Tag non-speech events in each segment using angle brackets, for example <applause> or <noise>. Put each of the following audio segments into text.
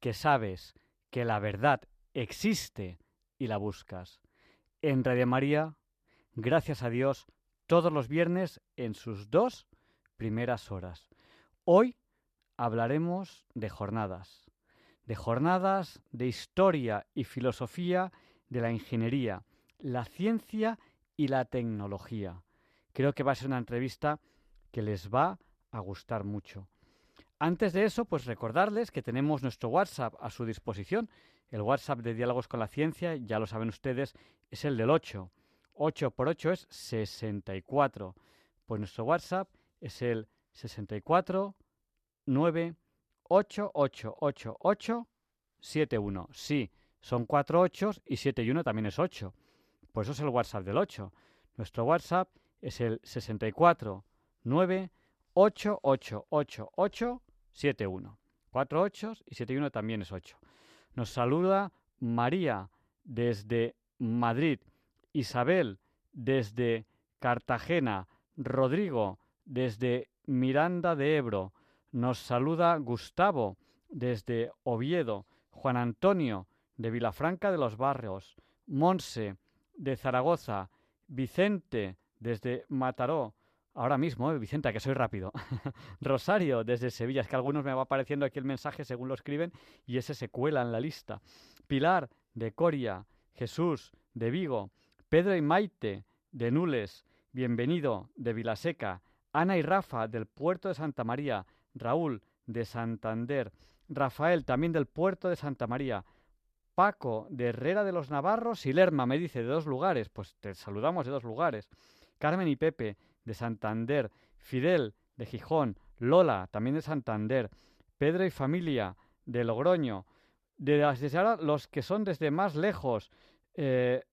que sabes que la verdad existe y la buscas. En Radio María, gracias a Dios, todos los viernes en sus dos primeras horas. Hoy hablaremos de jornadas, de jornadas de historia y filosofía de la ingeniería, la ciencia y la tecnología. Creo que va a ser una entrevista que les va a gustar mucho. Antes de eso, pues recordarles que tenemos nuestro WhatsApp a su disposición. El WhatsApp de Diálogos con la Ciencia, ya lo saben ustedes, es el del 8. 8 por 8 es 64. Pues nuestro WhatsApp es el 64 9 8 8 8 8 7 1. Sí, son 4 8 y 7 y 1 también es 8. Pues eso es el WhatsApp del 8. Nuestro WhatsApp es el 64 9 8 8 8 8 7 1. 4 8 y 7 y 1 también es 8. Nos saluda María desde Madrid, Isabel desde Cartagena, Rodrigo desde Miranda de Ebro. Nos saluda Gustavo desde Oviedo, Juan Antonio de Vilafranca de los Barrios, Monse de Zaragoza, Vicente desde Mataró, ahora mismo, ¿eh? Vicente, que soy rápido, <laughs> Rosario desde Sevilla, es que algunos me va apareciendo aquí el mensaje según lo escriben y ese se cuela en la lista, Pilar de Coria, Jesús de Vigo, Pedro y Maite de Nules, bienvenido de Vilaseca, Ana y Rafa del puerto de Santa María, Raúl de Santander, Rafael también del puerto de Santa María, Paco de Herrera de los Navarros y Lerma me dice de dos lugares, pues te saludamos de dos lugares. Carmen y Pepe de Santander, Fidel de Gijón, Lola también de Santander, Pedro y familia de Logroño, de desde ahora los que son desde más lejos, eh,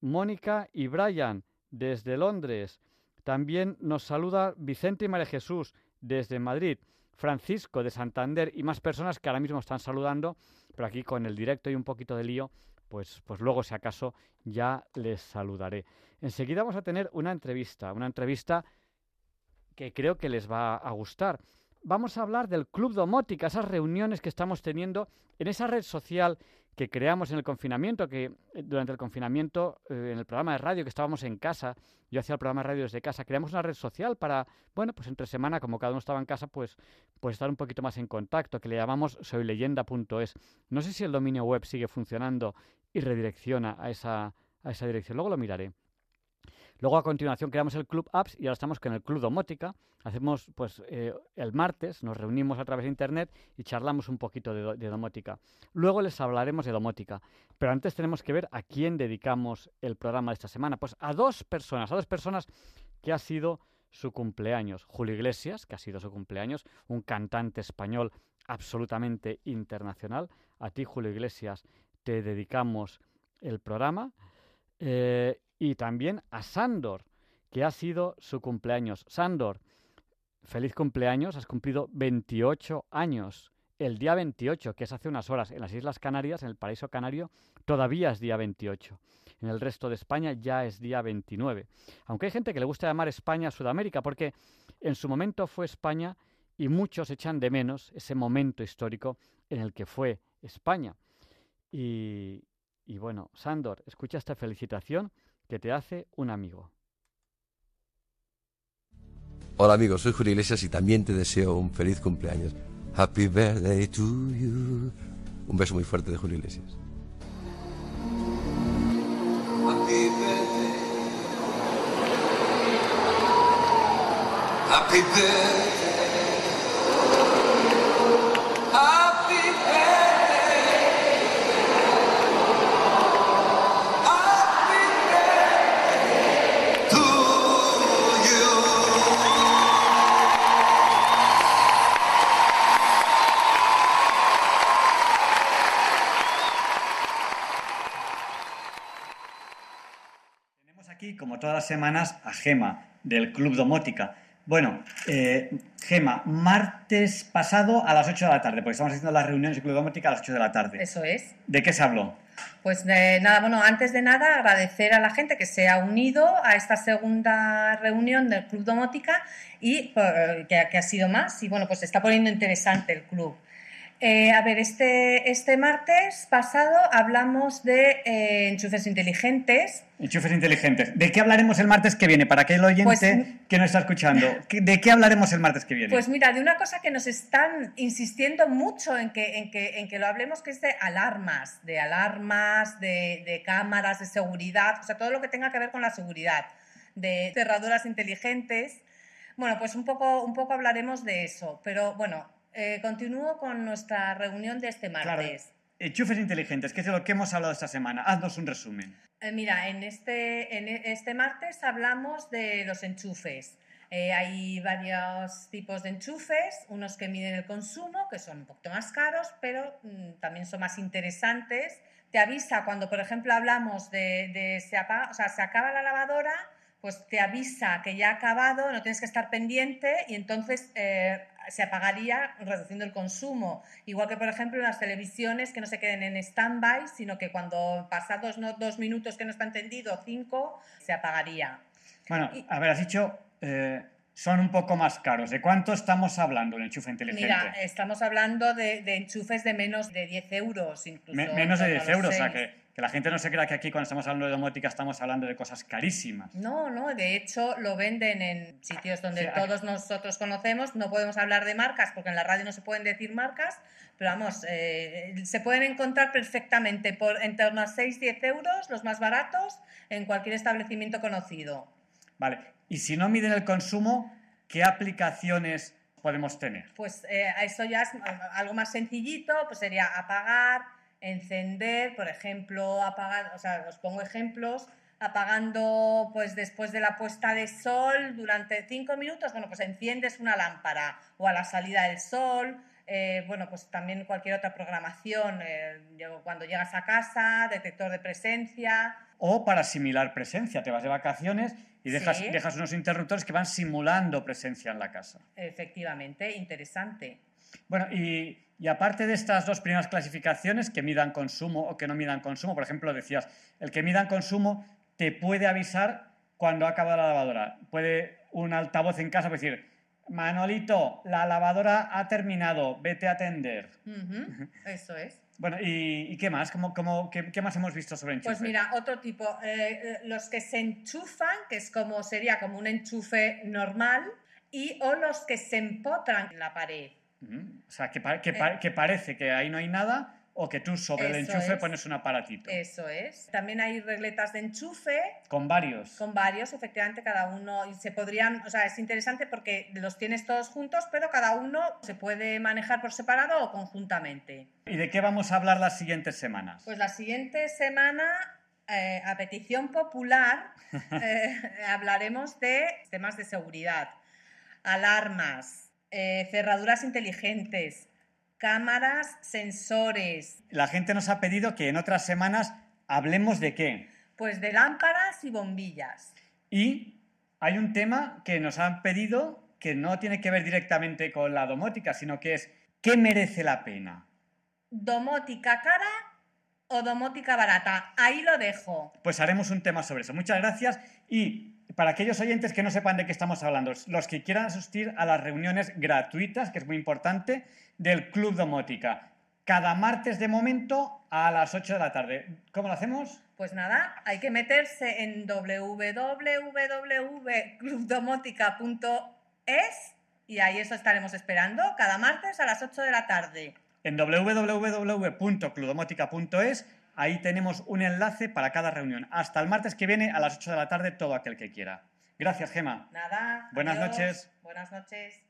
Mónica y Brian desde Londres. También nos saluda Vicente y María Jesús desde Madrid. Francisco de Santander y más personas que ahora mismo están saludando, pero aquí con el directo y un poquito de lío, pues, pues luego si acaso ya les saludaré. Enseguida vamos a tener una entrevista, una entrevista que creo que les va a gustar. Vamos a hablar del Club Domótica, esas reuniones que estamos teniendo en esa red social que creamos en el confinamiento, que eh, durante el confinamiento, eh, en el programa de radio que estábamos en casa, yo hacía el programa de radio desde casa, creamos una red social para, bueno, pues entre semana, como cada uno estaba en casa, pues, pues estar un poquito más en contacto, que le llamamos soyleyenda.es. No sé si el dominio web sigue funcionando y redirecciona a esa, a esa dirección, luego lo miraré. Luego a continuación creamos el Club Apps y ahora estamos con el Club Domótica. Hacemos pues eh, el martes, nos reunimos a través de Internet y charlamos un poquito de, domótica. Luego les hablaremos de domótica. Pero antes tenemos que ver a quién dedicamos el programa de esta semana. Pues a dos personas, a dos personas que ha sido su cumpleaños. Julio Iglesias, que ha sido su cumpleaños, un cantante español absolutamente internacional. A ti, Julio Iglesias, te dedicamos el programa. Eh, y también a Sandor, que ha sido su cumpleaños. Sandor, feliz cumpleaños, has cumplido 28 años. El día 28, que es hace unas horas, en las Islas Canarias, en el paraíso canario, todavía es día 28. En el resto de España ya es día 29. Aunque hay gente que le gusta llamar España Sudamérica, porque en su momento fue España y muchos echan de menos ese momento histórico en el que fue España. Y, y bueno, Sandor, escucha esta felicitación que te hace un amigo. Hola amigos, soy Julio Iglesias y también te deseo un feliz cumpleaños. Happy birthday to you. Un beso muy fuerte de Julio Iglesias. Happy birthday. Happy birthday. Happy birthday. Como todas las semanas, a Gema, del Club Domótica. Bueno, eh, Gema, martes pasado a las 8 de la tarde, porque estamos haciendo las reuniones del Club Domótica a las 8 de la tarde. Eso es. ¿De qué se habló? Pues de nada, bueno, antes de nada agradecer a la gente que se ha unido a esta segunda reunión del Club Domótica y eh, que, que ha sido más y bueno, pues se está poniendo interesante el club. Eh, a ver, este, este martes pasado hablamos de eh, enchufes inteligentes. Enchufes inteligentes. ¿De qué hablaremos el martes que viene? Para aquel oyente Pues- que no está escuchando, ¿qué- ¿de qué hablaremos el martes que viene? Pues mira, de una cosa que nos están insistiendo mucho en que, en que, en que lo hablemos, que es de alarmas, de alarmas, de, de cámaras de seguridad, o sea, todo lo que tenga que ver con la seguridad, de cerraduras inteligentes. Bueno, pues un poco, un poco hablaremos de eso, pero bueno, eh, continúo con nuestra reunión de este Claro, martes. enchufes inteligentes, que es de lo que hemos hablado esta semana. Haznos un resumen. Eh, mira, en este, en e- este martes hablamos de los enchufes. Eh, hay varios tipos de enchufes, unos que miden el consumo, que son un poquito más caros, pero mm, también son más interesantes. Te avisa cuando, por ejemplo, hablamos de, de se, apaga- o sea, se acaba la lavadora, pues te avisa que ya ha acabado, no tienes que estar pendiente y entonces eh, se apagaría reduciendo el consumo. Igual que, por ejemplo, las televisiones que no se queden en stand-by, sino que cuando pasados no, dos minutos que no está entendido, cinco, se apagaría. Bueno, Y- a ver, has dicho, eh, son un poco más caros. ¿De cuánto estamos hablando un enchufe inteligente? Mira, estamos hablando de, de enchufes de menos de 10 euros, incluso. Me- menos de en 10 torno a los euros, o sea, que, que la gente no se crea que aquí cuando estamos hablando de domótica estamos hablando de cosas carísimas. No, no, de hecho lo venden en sitios donde Sí, aquí- todos nosotros conocemos. No podemos hablar de marcas porque en la radio no se pueden decir marcas, pero vamos, eh, se pueden encontrar perfectamente por en torno a 6-10 euros, los más baratos, en cualquier establecimiento conocido. Vale, y si no miden el consumo, ¿qué aplicaciones podemos tener? Pues eh, eso ya es algo más sencillito, pues sería apagar, encender, por ejemplo, apagar, o sea, os pongo ejemplos, apagando pues después de la puesta de sol durante cinco minutos, bueno, pues enciendes una lámpara o a la salida del sol, eh, bueno, pues también cualquier otra programación, eh, cuando llegas a casa, detector de presencia, O para simular presencia, te vas de vacaciones y dejas, Sí. dejas unos interruptores que van simulando presencia en la casa. efectivamente, interesante. Bueno, y, y aparte de estas dos primeras clasificaciones, que midan consumo o que no midan consumo, por ejemplo, decías, el que midan consumo te puede avisar cuando ha acabado la lavadora. Puede un altavoz en casa decir, Manolito, la lavadora ha terminado, vete a atender. Eso es. Bueno, ¿y, y qué más? ¿Cómo, cómo- qué, qué más hemos visto sobre enchufe? Pues mira, otro tipo, eh, eh, los que se enchufan, que es como sería como un enchufe normal, y o los que se empotran en la pared. O sea, que, pa- que pa- que parece que ahí no hay nada o que tú sobre el Eh. Enchufe es. pones un aparatito. Eso es. También hay regletas de enchufe Con varios. con varios, efectivamente, cada uno, y se podrían, o sea, es interesante porque los tienes todos juntos, pero cada uno se puede manejar por separado o conjuntamente. ¿Y de qué vamos a hablar las siguientes semanas? Pues la siguiente semana, eh, a petición popular, <laughs> eh, hablaremos de temas de seguridad, alarmas, eh, cerraduras inteligentes, cámaras, sensores, La gente nos ha pedido que en otras semanas hablemos de qué. pues de lámparas y bombillas. Y hay un tema que nos han pedido que no tiene que ver directamente con la domótica, sino que es ¿qué merece la pena? ¿Domótica cara o domótica barata? Ahí lo dejo. Pues haremos un tema sobre eso. Muchas gracias y para aquellos oyentes que no sepan de qué estamos hablando, los que quieran asistir a las reuniones gratuitas, que es muy importante, del Club Domótica, cada martes de momento a las 8 de la tarde. ¿Cómo lo hacemos? Pues nada, hay que meterse en www.clubdomótica.es y ahí eso estaremos esperando cada martes a las 8 de la tarde. en www.cludomotica.es. Ahí tenemos un enlace para cada reunión. Hasta el martes que viene a las 8 de la tarde, todo aquel que quiera. Gracias, Gema. Nada. Buenas adiós. noches. Buenas noches.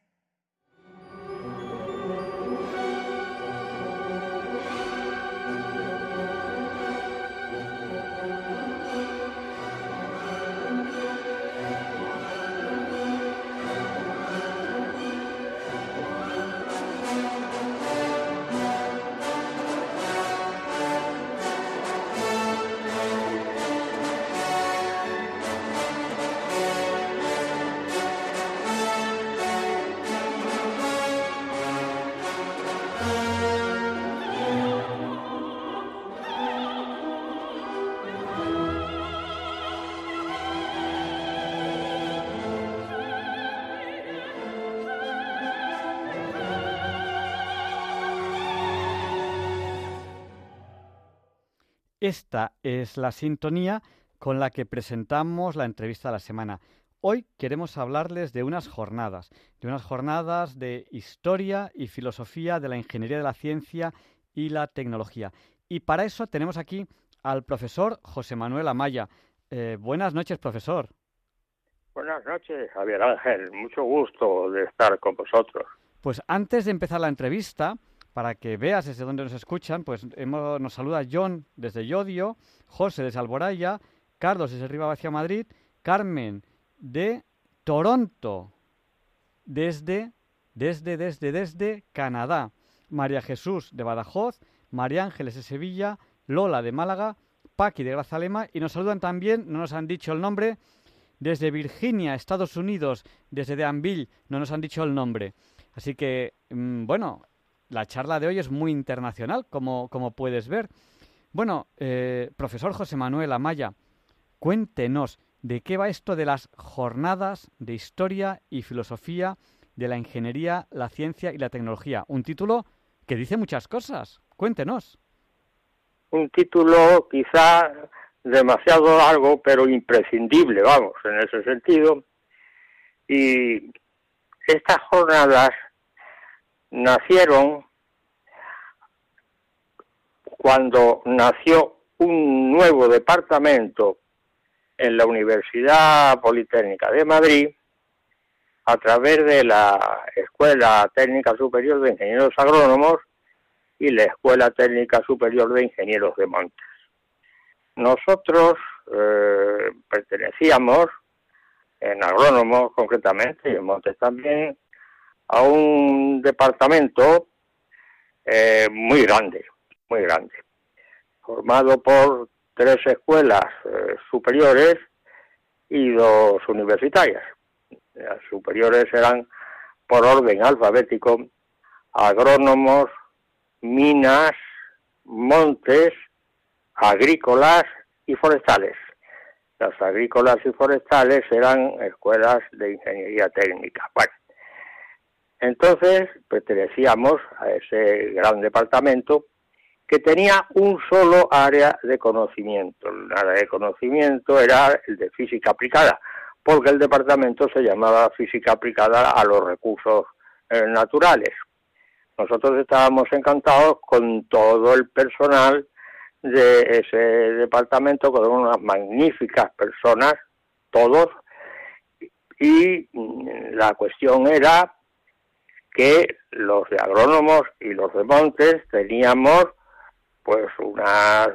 Esta es la sintonía con la que presentamos la entrevista de la semana. Hoy queremos hablarles de unas jornadas, de unas jornadas de historia y filosofía de la ingeniería de la ciencia y la tecnología. Y para eso tenemos aquí al profesor José Manuel Amaya. Eh, buenas noches, profesor. Buenas noches, Javier Ángel. Mucho gusto de estar con vosotros. Pues antes de empezar la entrevista, para que veas desde dónde nos escuchan, pues nos saluda John desde Yodio, José desde Alboraya, Carlos desde Riva Vacía Madrid, Carmen de Toronto, desde, desde, desde, desde Canadá, María Jesús de Badajoz, María Ángeles de Sevilla, Lola de Málaga, Paqui de Grazalema y nos saludan también, no nos han dicho el nombre, desde Virginia, Estados Unidos, desde Danville, no nos han dicho el nombre. Así que, mm, bueno, la charla de hoy es muy internacional, como, puedes ver. Bueno, eh, profesor José Manuel Amaya, cuéntenos de qué va esto de las jornadas de historia y filosofía de la ingeniería, la ciencia y la tecnología. Un título que dice muchas cosas. Cuéntenos. Un título quizá demasiado largo, pero imprescindible, vamos, en ese sentido. Y estas jornadas nacieron cuando nació un nuevo departamento en la Universidad Politécnica de Madrid a través de la Escuela Técnica Superior de Ingenieros Agrónomos y la Escuela Técnica Superior de Ingenieros de Montes. Nosotros eh, pertenecíamos, en agrónomos concretamente, y en Montes también, a un departamento eh, muy grande, muy grande, formado por tres escuelas eh, superiores y dos universitarias. Las superiores eran por orden alfabético agrónomos, minas, montes, agrícolas y forestales. Las agrícolas y forestales eran escuelas de ingeniería técnica. Bueno, entonces pertenecíamos a ese gran departamento que tenía un solo área de conocimiento. El área de conocimiento era el de física aplicada, porque el departamento se llamaba física aplicada a los recursos eh, naturales. Nosotros estábamos encantados con todo el personal de ese departamento, con unas magníficas personas, todos, y la cuestión era que los de agrónomos y los de montes teníamos pues unas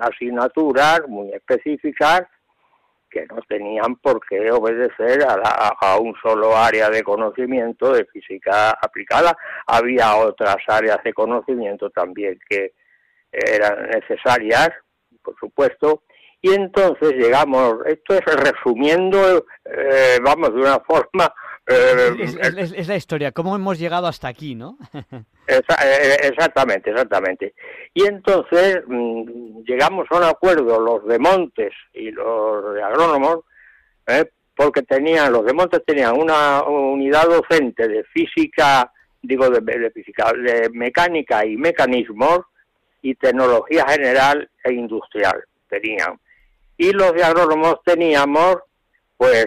asignaturas muy específicas que no tenían por qué obedecer a, la- un solo área de conocimiento de física aplicada. Había otras áreas de conocimiento también que eran necesarias, por supuesto, y entonces llegamos, esto es resumiendo, eh, vamos, de una forma... eh, Es, es- es- es la historia, cómo hemos llegado hasta aquí, ¿no? <laughs> Eh, exactamente, exactamente. Y entonces mm, llegamos a un acuerdo los de Montes y los de agrónomos, ¿eh? porque tenían, los de Montes tenían una unidad docente de física, digo de, de física, de mecánica y mecanismos y tecnología general e industrial tenían. Y los de agrónomos teníamos pues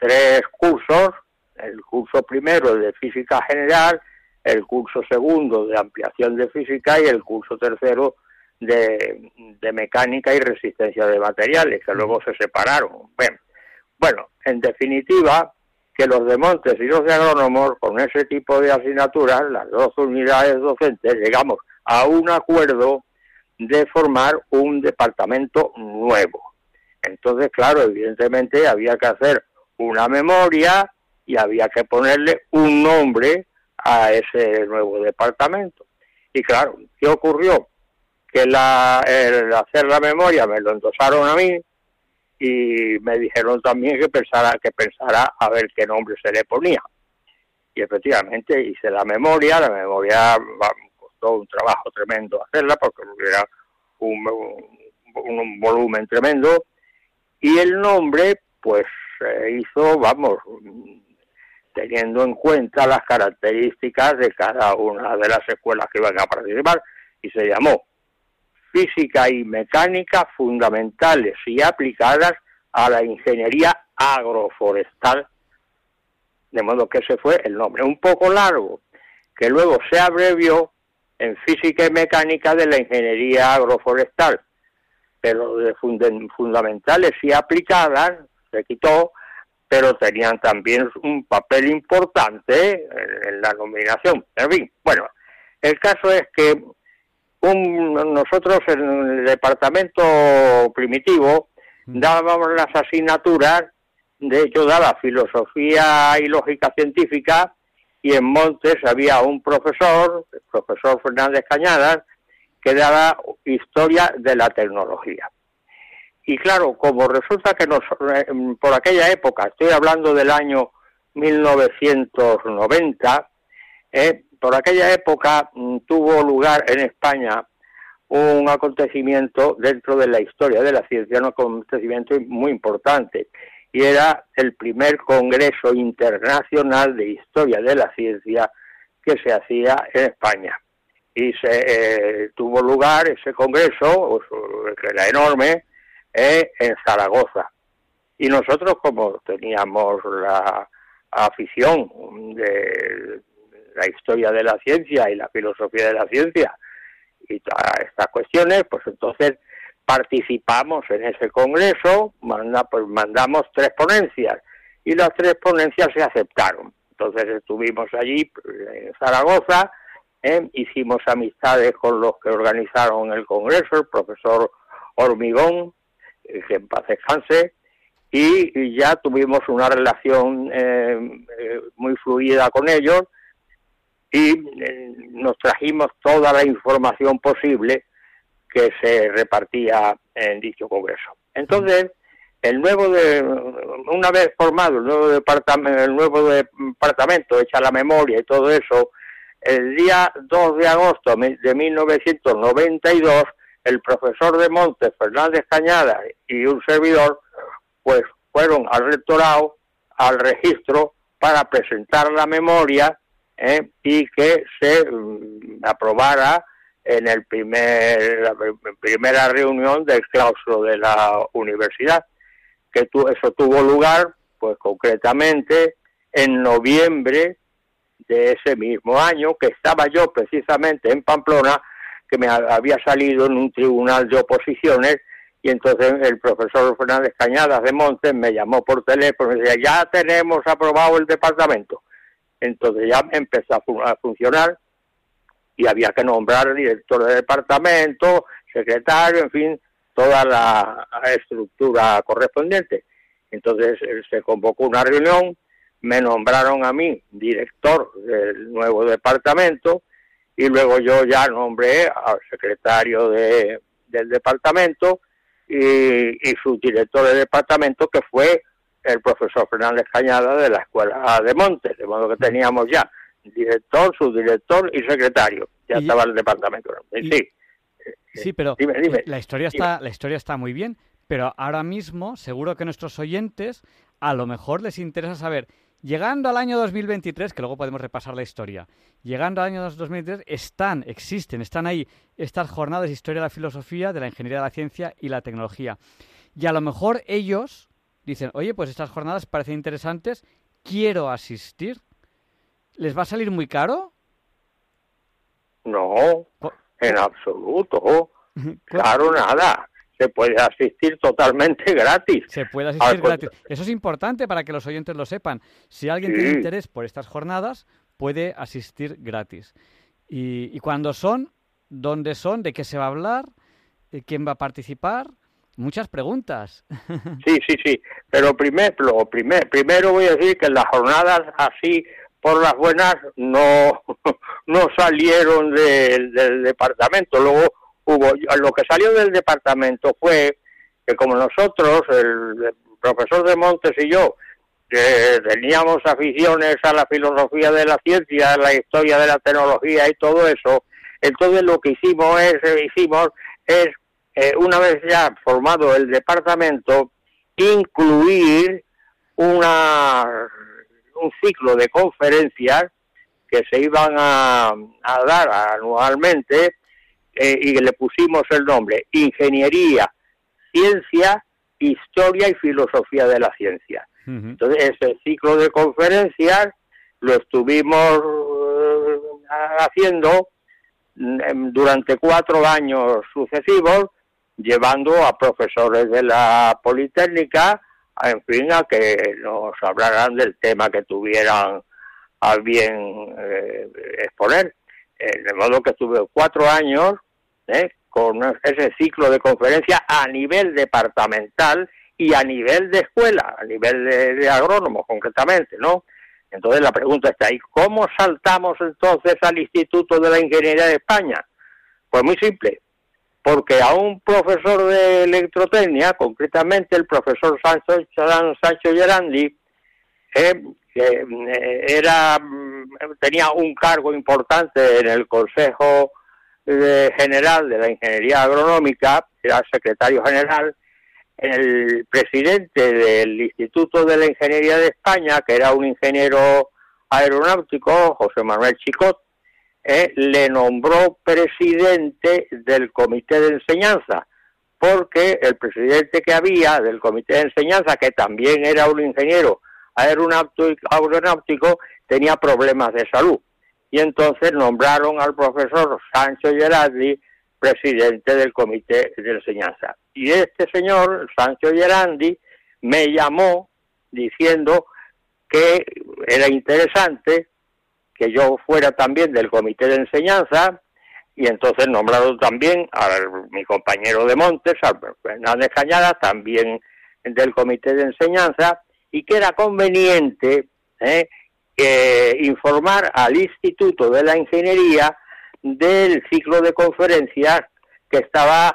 tres cursos, el curso primero de física general, el curso segundo de ampliación de física y el curso tercero de, de mecánica y resistencia de materiales, que luego se separaron. Bueno, bueno, en definitiva, que los de Montes y los de agrónomos, con ese tipo de asignaturas, las dos unidades docentes, llegamos a un acuerdo de formar un departamento nuevo. Entonces, claro, evidentemente había que hacer una memoria y había que ponerle un nombre a ese nuevo departamento. Y claro, ¿qué ocurrió? Que la, el hacer la memoria me lo endosaron a mí y me dijeron también que pensara, que pensara a ver qué nombre se le ponía. Y efectivamente hice la memoria, la memoria costó un trabajo tremendo hacerla porque era un, un, un volumen tremendo y el nombre pues hizo, vamos, teniendo en cuenta las características de cada una de las escuelas que iban a participar y se llamó Física y Mecánica Fundamentales y Aplicadas a la Ingeniería Agroforestal, de modo que ese fue el nombre, un poco largo, que luego se abrevió en Física y Mecánica de la Ingeniería Agroforestal, pero de fundamentales y aplicadas se quitó pero tenían también un papel importante en, la nominación. En fin, bueno, el caso es que un, nosotros en el departamento primitivo mm. dábamos las asignaturas, de hecho daba filosofía y lógica científica, y en Montes había un profesor, el profesor Fernández Cañadas, que daba historia de la tecnología. Y claro, como resulta que nos, eh, por aquella época, estoy hablando del año 1990, eh, por aquella época mm, tuvo lugar en España un acontecimiento dentro de la historia de la ciencia, un acontecimiento muy importante, y era el primer Congreso Internacional de Historia de la Ciencia que se hacía en España. Y se eh, tuvo lugar ese congreso, que era enorme, eh, en Zaragoza. Y nosotros, como teníamos la afición de la historia de la ciencia y la filosofía de la ciencia y todas estas cuestiones, pues entonces participamos en ese congreso, pues mandamos tres ponencias y las tres ponencias se aceptaron. Entonces estuvimos allí en Zaragoza, eh, hicimos amistades con los que organizaron el congreso, el profesor Hormigón, que en paz descanse, y, ya tuvimos una relación eh, eh, muy fluida con ellos y nos trajimos toda la información posible que se repartía en dicho congreso. Entonces, el nuevo de, una vez formado el nuevo departamento, el nuevo departamento, hecha la memoria y todo eso, el día 2 de agosto de 1992 el profesor de Montes, Fernández Cañada y un servidor, pues fueron al rectorado, al registro, para presentar la memoria ¿eh? y que se mm, aprobara en el primer, la primera reunión del claustro de la universidad, que eso tuvo lugar, pues concretamente, en noviembre de ese mismo año, que estaba yo precisamente en Pamplona, que me había salido en un tribunal de oposiciones y entonces el profesor Fernández Cañadas de Montes me llamó por teléfono y decía, ya tenemos aprobado el departamento. Entonces ya empezó a, funcionar y había que nombrar director de departamento, secretario, en fin, toda la estructura correspondiente. Entonces se convocó una reunión, me nombraron a mí director del nuevo departamento y luego yo ya nombré al secretario de, del departamento y, y su director de departamento que fue el profesor Fernández Cañada de la Escuela de Montes, de modo que teníamos ya director, subdirector y secretario. Ya estaba el departamento. sí. Sí, pero la historia está la historia está muy bien, pero ahora mismo seguro que nuestros oyentes a lo mejor les interesa saber Llegando al año 2023, que luego podemos repasar la historia, llegando al año 2023 están, existen, están ahí estas jornadas de historia de la filosofía, de la ingeniería de la ciencia y la tecnología. Y a lo mejor ellos dicen, oye, pues estas jornadas parecen interesantes, quiero asistir. ¿Les va a salir muy caro? No, en absoluto. ¿Cuál- Claro, nada. Se puede asistir totalmente <laughs> gratis. Se puede asistir gratis. Eso es importante para que los oyentes lo sepan. Si alguien Sí. tiene interés por estas jornadas, puede asistir gratis. ¿Y, y cuándo son? ¿Dónde son? ¿De qué se va a hablar? ¿Eh, ¿Quién va a participar? Muchas preguntas. <laughs> Sí, sí, sí. Pero primero, primer, primero voy a decir que las jornadas así por las buenas no, <laughs> no salieron del departamento. Luego hubo, lo que salió del departamento fue que como nosotros, el, profesor de Montes y yo, que teníamos aficiones a la filosofía de la ciencia, la historia de la tecnología y todo eso, entonces lo que hicimos es, eh, hicimos es eh, una vez ya formado el departamento, incluir una, un ciclo de conferencias que se iban a, a dar anualmente eh, y le pusimos el nombre Ingeniería, Ciencia, Historia y Filosofía de la Ciencia. Entonces, ese ciclo de conferencias lo estuvimos eh, haciendo mm, durante cuatro años sucesivos, llevando a profesores de la Politécnica, en fin, a que nos hablaran del tema que tuvieran a bien eh, exponer. Eh, de modo que estuve cuatro años eh, con ese ciclo de conferencias a nivel departamental y a nivel de escuela, a nivel de, de agrónomos concretamente, ¿no? Entonces la pregunta está ahí, ¿cómo saltamos entonces al Instituto de la Ingeniería de España? Pues muy simple, porque a un profesor de electrotecnia, concretamente el profesor Sancho, Sancho Gerandi, eh, que eh, era mm, tenía un cargo importante en el Consejo eh, General de la Ingeniería Agronómica, era secretario general, el presidente del Instituto de la Ingeniería de España, que era un ingeniero aeronáutico, José Manuel Chicot, eh, le nombró presidente del comité de enseñanza, porque el presidente que había del comité de enseñanza, que también era un ingeniero aeronáutico, tenía problemas de salud. Y entonces nombraron al profesor Sancho Gerardi presidente del comité de enseñanza. Y este señor, Sancho Gerandi, me llamó diciendo que era interesante que yo fuera también del comité de enseñanza y entonces nombraron también a mi compañero de Montes, a Fernández Cañada, también del comité de enseñanza y que era conveniente ¿eh? informar al Instituto de la Ingeniería del ciclo de conferencias que estaba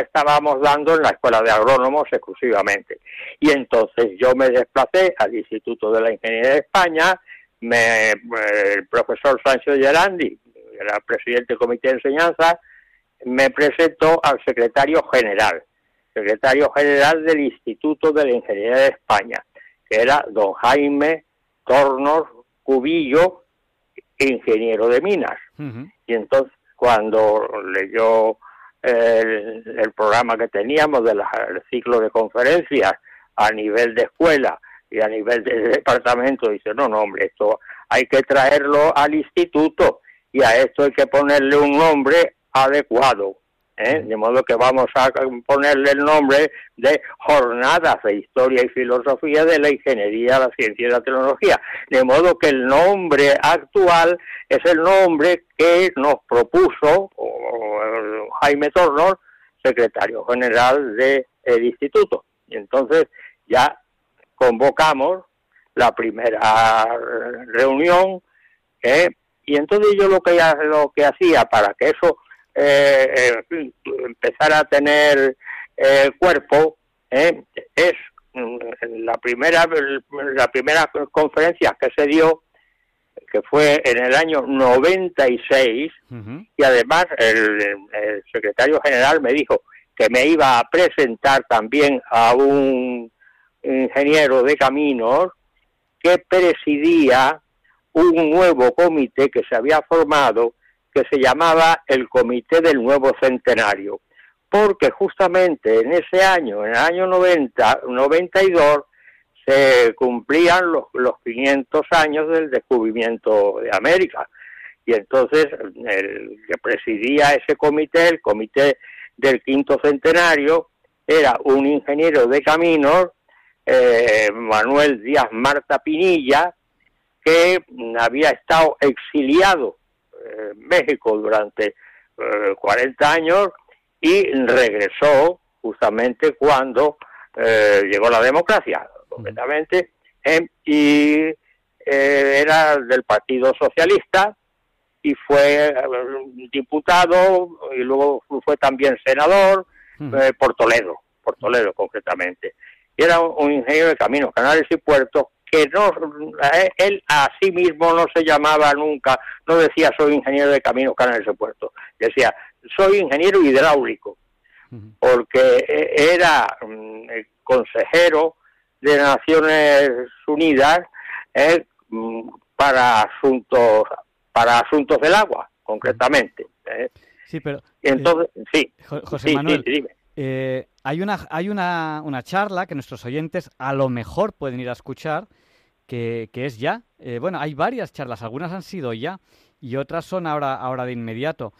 estábamos dando en la Escuela de Agrónomos exclusivamente. Y entonces yo me desplacé al Instituto de la Ingeniería de España, me, el profesor Sancho Gerandi, era presidente del Comité de Enseñanza, me presentó al secretario general, secretario general del Instituto de la Ingeniería de España, que era don Jaime Tornos Cubillo, ingeniero de minas. Y entonces cuando leyó el, el programa que teníamos del ciclo de conferencias a nivel de escuela y a nivel de departamento, dice, no, no, hombre, esto hay que traerlo al instituto y a esto hay que ponerle un nombre adecuado. ¿Eh? De modo que vamos a ponerle el nombre de Jornadas de Historia y Filosofía de la Ingeniería, la Ciencia y la Tecnología. De modo que el nombre actual es el nombre que nos propuso Jaime Tornor, secretario general del instituto. Y entonces ya convocamos la primera reunión ¿eh? y entonces yo lo que lo que hacía para que eso eh, empezara a tener eh, cuerpo ¿eh? es mm, la primera la primera conferencia que se dio que fue en el año 96 Ujú. y además el, el secretario general me dijo que me iba a presentar también a un ingeniero de caminos que presidía un nuevo comité que se había formado que se llamaba el Comité del Nuevo Centenario, porque justamente en ese año, en el año 90, 92, se cumplían los, los 500 años del descubrimiento de América. Y entonces el que presidía ese comité, el comité del quinto centenario, era un ingeniero de caminos, eh, Manuel Díaz Marta Pinilla, que había estado exiliado en México durante eh, 40 años y regresó justamente cuando eh, llegó la democracia, completamente, eh, y eh, era del Partido Socialista y fue eh, diputado y luego fue también senador eh, por Toledo, por Toledo concretamente. Y era un ingeniero de caminos, canales y puertos que no, eh, él a sí mismo no se llamaba nunca, no decía soy ingeniero de caminos, canales y puertos, decía soy ingeniero hidráulico, porque eh, era mm, el consejero de Naciones Unidas eh, mm, para asuntos para asuntos del agua, concretamente. eh. Sí, pero entonces, sí, Jo- José sí, Manuel, sí, dime. eh, hay una hay una, una charla que nuestros oyentes a lo mejor pueden ir a escuchar que, que es ya. Eh, bueno, hay varias charlas, algunas han sido ya y otras son ahora, ahora de inmediato.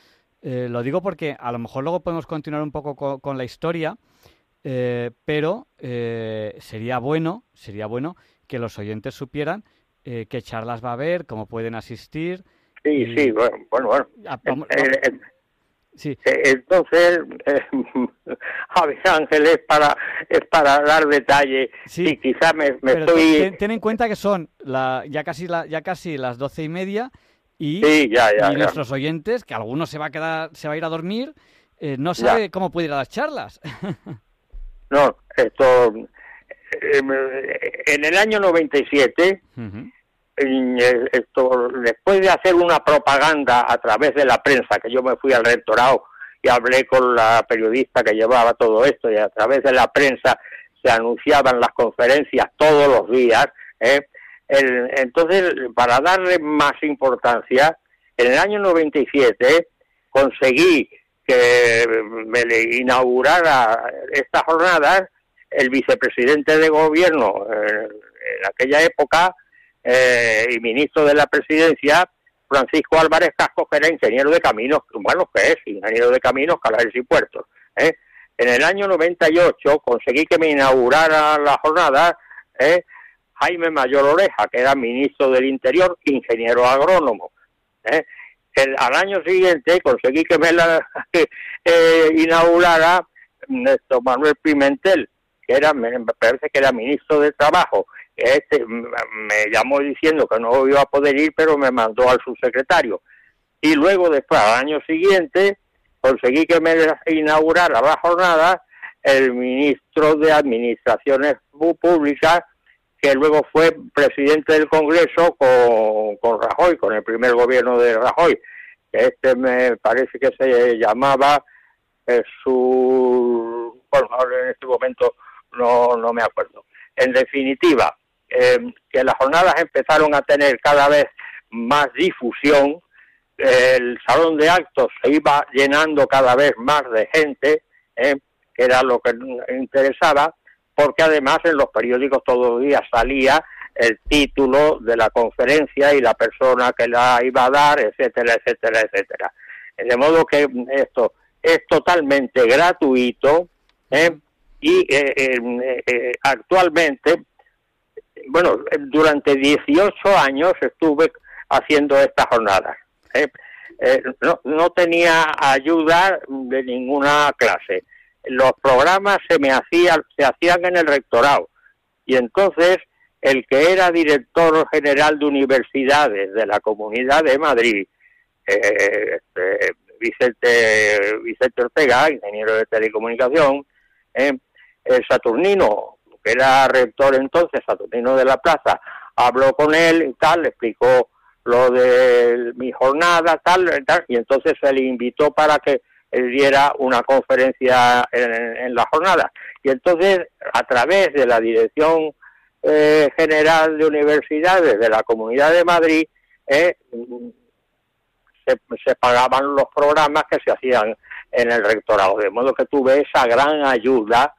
Eh, lo digo porque a lo mejor luego podemos continuar un poco co- con, la historia, eh, pero eh, sería bueno, sería bueno que los oyentes supieran eh, qué charlas va a haber, cómo pueden asistir. Sí, y- sí, bueno, bueno. bueno. Ah, vamos- sí, eh, entonces, eh, <laughs> Javier Ángel es para, es para dar detalle Sí, y quizás me, estoy... ten, ten en cuenta que son la, ya, casi la, ya casi las doce y media y, Sí, ya, ya, y ya. nuestros oyentes, que alguno se va a quedar, se va a ir a dormir, eh, no sabe cómo puede ir a las charlas. No, esto... eh, en el año 97 Ujú, en, eh, esto, después de hacer una propaganda a través de la prensa, que yo me fui al rectorado y hablé con la periodista que llevaba todo esto, y a través de la prensa se anunciaban las conferencias todos los días, ¿eh? Entonces, para darle más importancia, en el año 97 conseguí que me inaugurara estas jornadas el vicepresidente de gobierno eh, en aquella época eh, y ministro de la presidencia, Francisco Álvarez Casco, que era ingeniero de caminos, bueno, que es ingeniero de caminos, canales y puertos. ¿eh? En el año 98 conseguí que me inaugurara la jornada ¿eh? Jaime Mayor Oreja, que era ministro del Interior, ingeniero agrónomo. ¿eh? El- al año siguiente conseguí que me la <laughs> eh, inaugurara Néstor Manuel Pimentel, que era, me parece que era ministro de Trabajo. Este me llamó diciendo que no iba a poder ir, pero me mandó al subsecretario. Y luego, después, al año siguiente, conseguí que me inaugurara la jornada el ministro de Administraciones Públicas, que luego fue presidente del Congreso con, con Rajoy, con el primer gobierno de Rajoy. Este me parece que se llamaba su bueno, ahora en este momento no, no me acuerdo. En definitiva, eh, que las jornadas empezaron a tener cada vez más difusión, el salón de actos se iba llenando cada vez más de gente, eh, que era lo que interesaba, porque además en los periódicos todos los días salía el título de la conferencia y la persona que la iba a dar, etcétera, etcétera, etcétera. De modo que esto es totalmente gratuito ¿eh? y eh, eh, eh, actualmente, bueno, durante 18 años estuve haciendo estas jornadas. ¿eh? Eh, no, no tenía ayuda de ninguna clase. Los programas se me hacían, se hacían en el rectorado y entonces el que era director general de universidades de la Comunidad de Madrid, eh, este, Vicente, Vicente Ortega, ingeniero de telecomunicación, el Saturnino, que era rector entonces, Saturnino de la Plaza, habló con él y tal, le explicó lo de mi jornada, tal, tal, y entonces se le invitó para que él diera una conferencia en, la jornada. Y entonces, a través de la Dirección eh, General de Universidades de la Comunidad de Madrid, eh, se, se, pagaban los programas que se hacían en el rectorado, de modo que tuve esa gran ayuda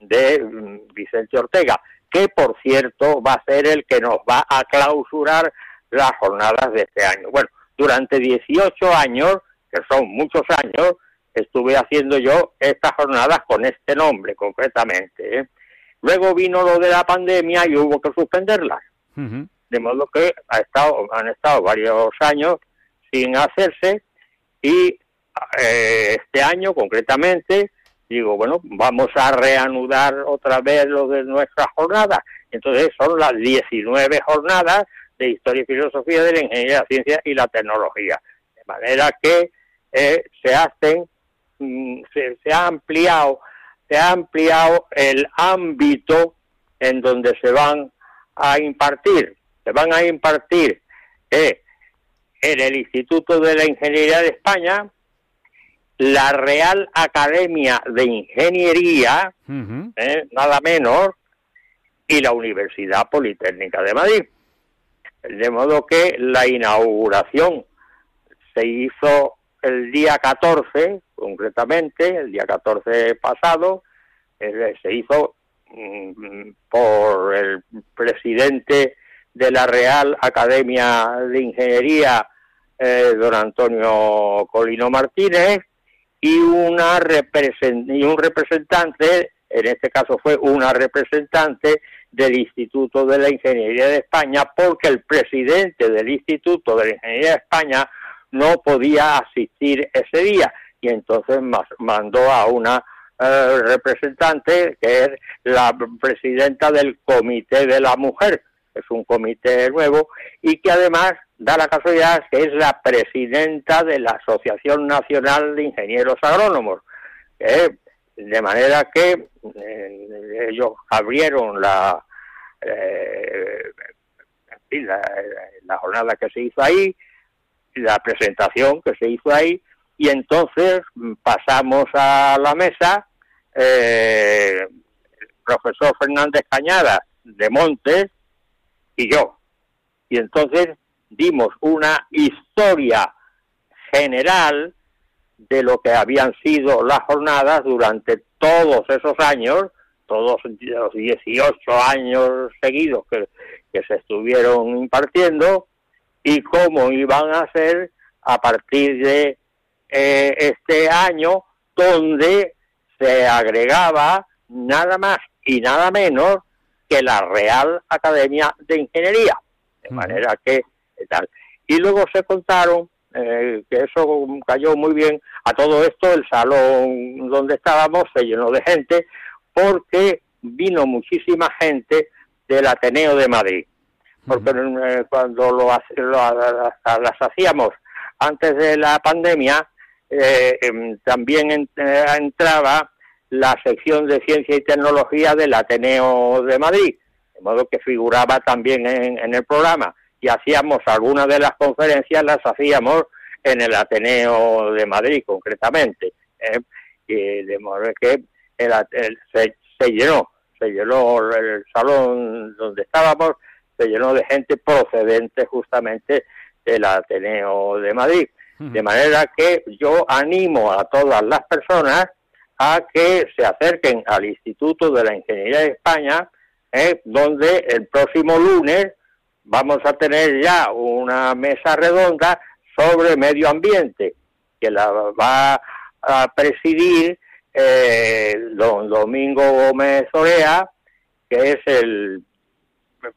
de um, Vicente Ortega, que por cierto va a ser el que nos va a clausurar las jornadas de este año. Bueno, durante 18 años, que son muchos años, estuve haciendo yo estas jornadas con este nombre concretamente. ¿eh? Luego vino lo de la pandemia y hubo que suspenderlas. De modo que ha estado, han estado varios años sin hacerse y eh, este año concretamente digo, bueno, vamos a reanudar otra vez lo de nuestras jornadas. Entonces son las 19 jornadas de Historia y Filosofía de la Ingeniería, la Ciencia y la Tecnología. De manera que eh, se hacen, mm, se, se ha ampliado, se ha ampliado el ámbito en donde se van a impartir. Se van a impartir eh, en el Instituto de la Ingeniería de España, la Real Academia de Ingeniería, eh, nada menos, y la Universidad Politécnica de Madrid. De modo que la inauguración se hizo el día 14, concretamente, el día 14 pasado, eh, se hizo mm, por el presidente de la Real Academia de Ingeniería, eh, don Antonio Colino Martínez, y, una y un representante, en este caso fue una representante del Instituto de la Ingeniería de España, porque el presidente del Instituto de la Ingeniería de España no podía asistir ese día y entonces mandó a una eh, representante que es la presidenta del Comité de la Mujer, es un comité nuevo y que además da la casualidad que es la presidenta de la Asociación Nacional de Ingenieros Agrónomos. Eh, de manera que eh, ellos abrieron la, eh, la, la jornada que se hizo ahí, la presentación que se hizo ahí, y entonces pasamos a la mesa eh, el profesor Fernández Cañada de Montes y yo. Y entonces dimos una historia general de lo que habían sido las jornadas durante todos esos años, todos los 18 años seguidos que, que se estuvieron impartiendo y cómo iban a ser a partir de eh, este año donde se agregaba nada más y nada menos que la Real Academia de Ingeniería. De manera que eh, tal. Y luego se contaron, eh, que eso cayó muy bien, a todo esto el salón donde estábamos se llenó de gente porque vino muchísima gente del Ateneo de Madrid. Porque eh, cuando lo, lo- las hacíamos antes de la pandemia, eh, em, también eh, entraba la sección de ciencia y tecnología del Ateneo de Madrid, de modo que figuraba también en, en el programa y hacíamos algunas de las conferencias las hacíamos en el Ateneo de Madrid concretamente, ¿eh? y de modo que el, el- se, se llenó, se llenó el salón donde estábamos, se llenó de gente procedente justamente del Ateneo de Madrid. De manera que yo animo a todas las personas a que se acerquen al Instituto de la Ingeniería de España, eh, donde el próximo lunes vamos a tener ya una mesa redonda sobre medio ambiente, que la va a presidir eh, don Domingo Gómez Orea, que es el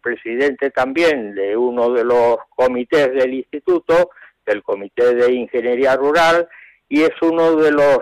presidente también de uno de los comités del instituto, del Comité de Ingeniería Rural, y es uno de los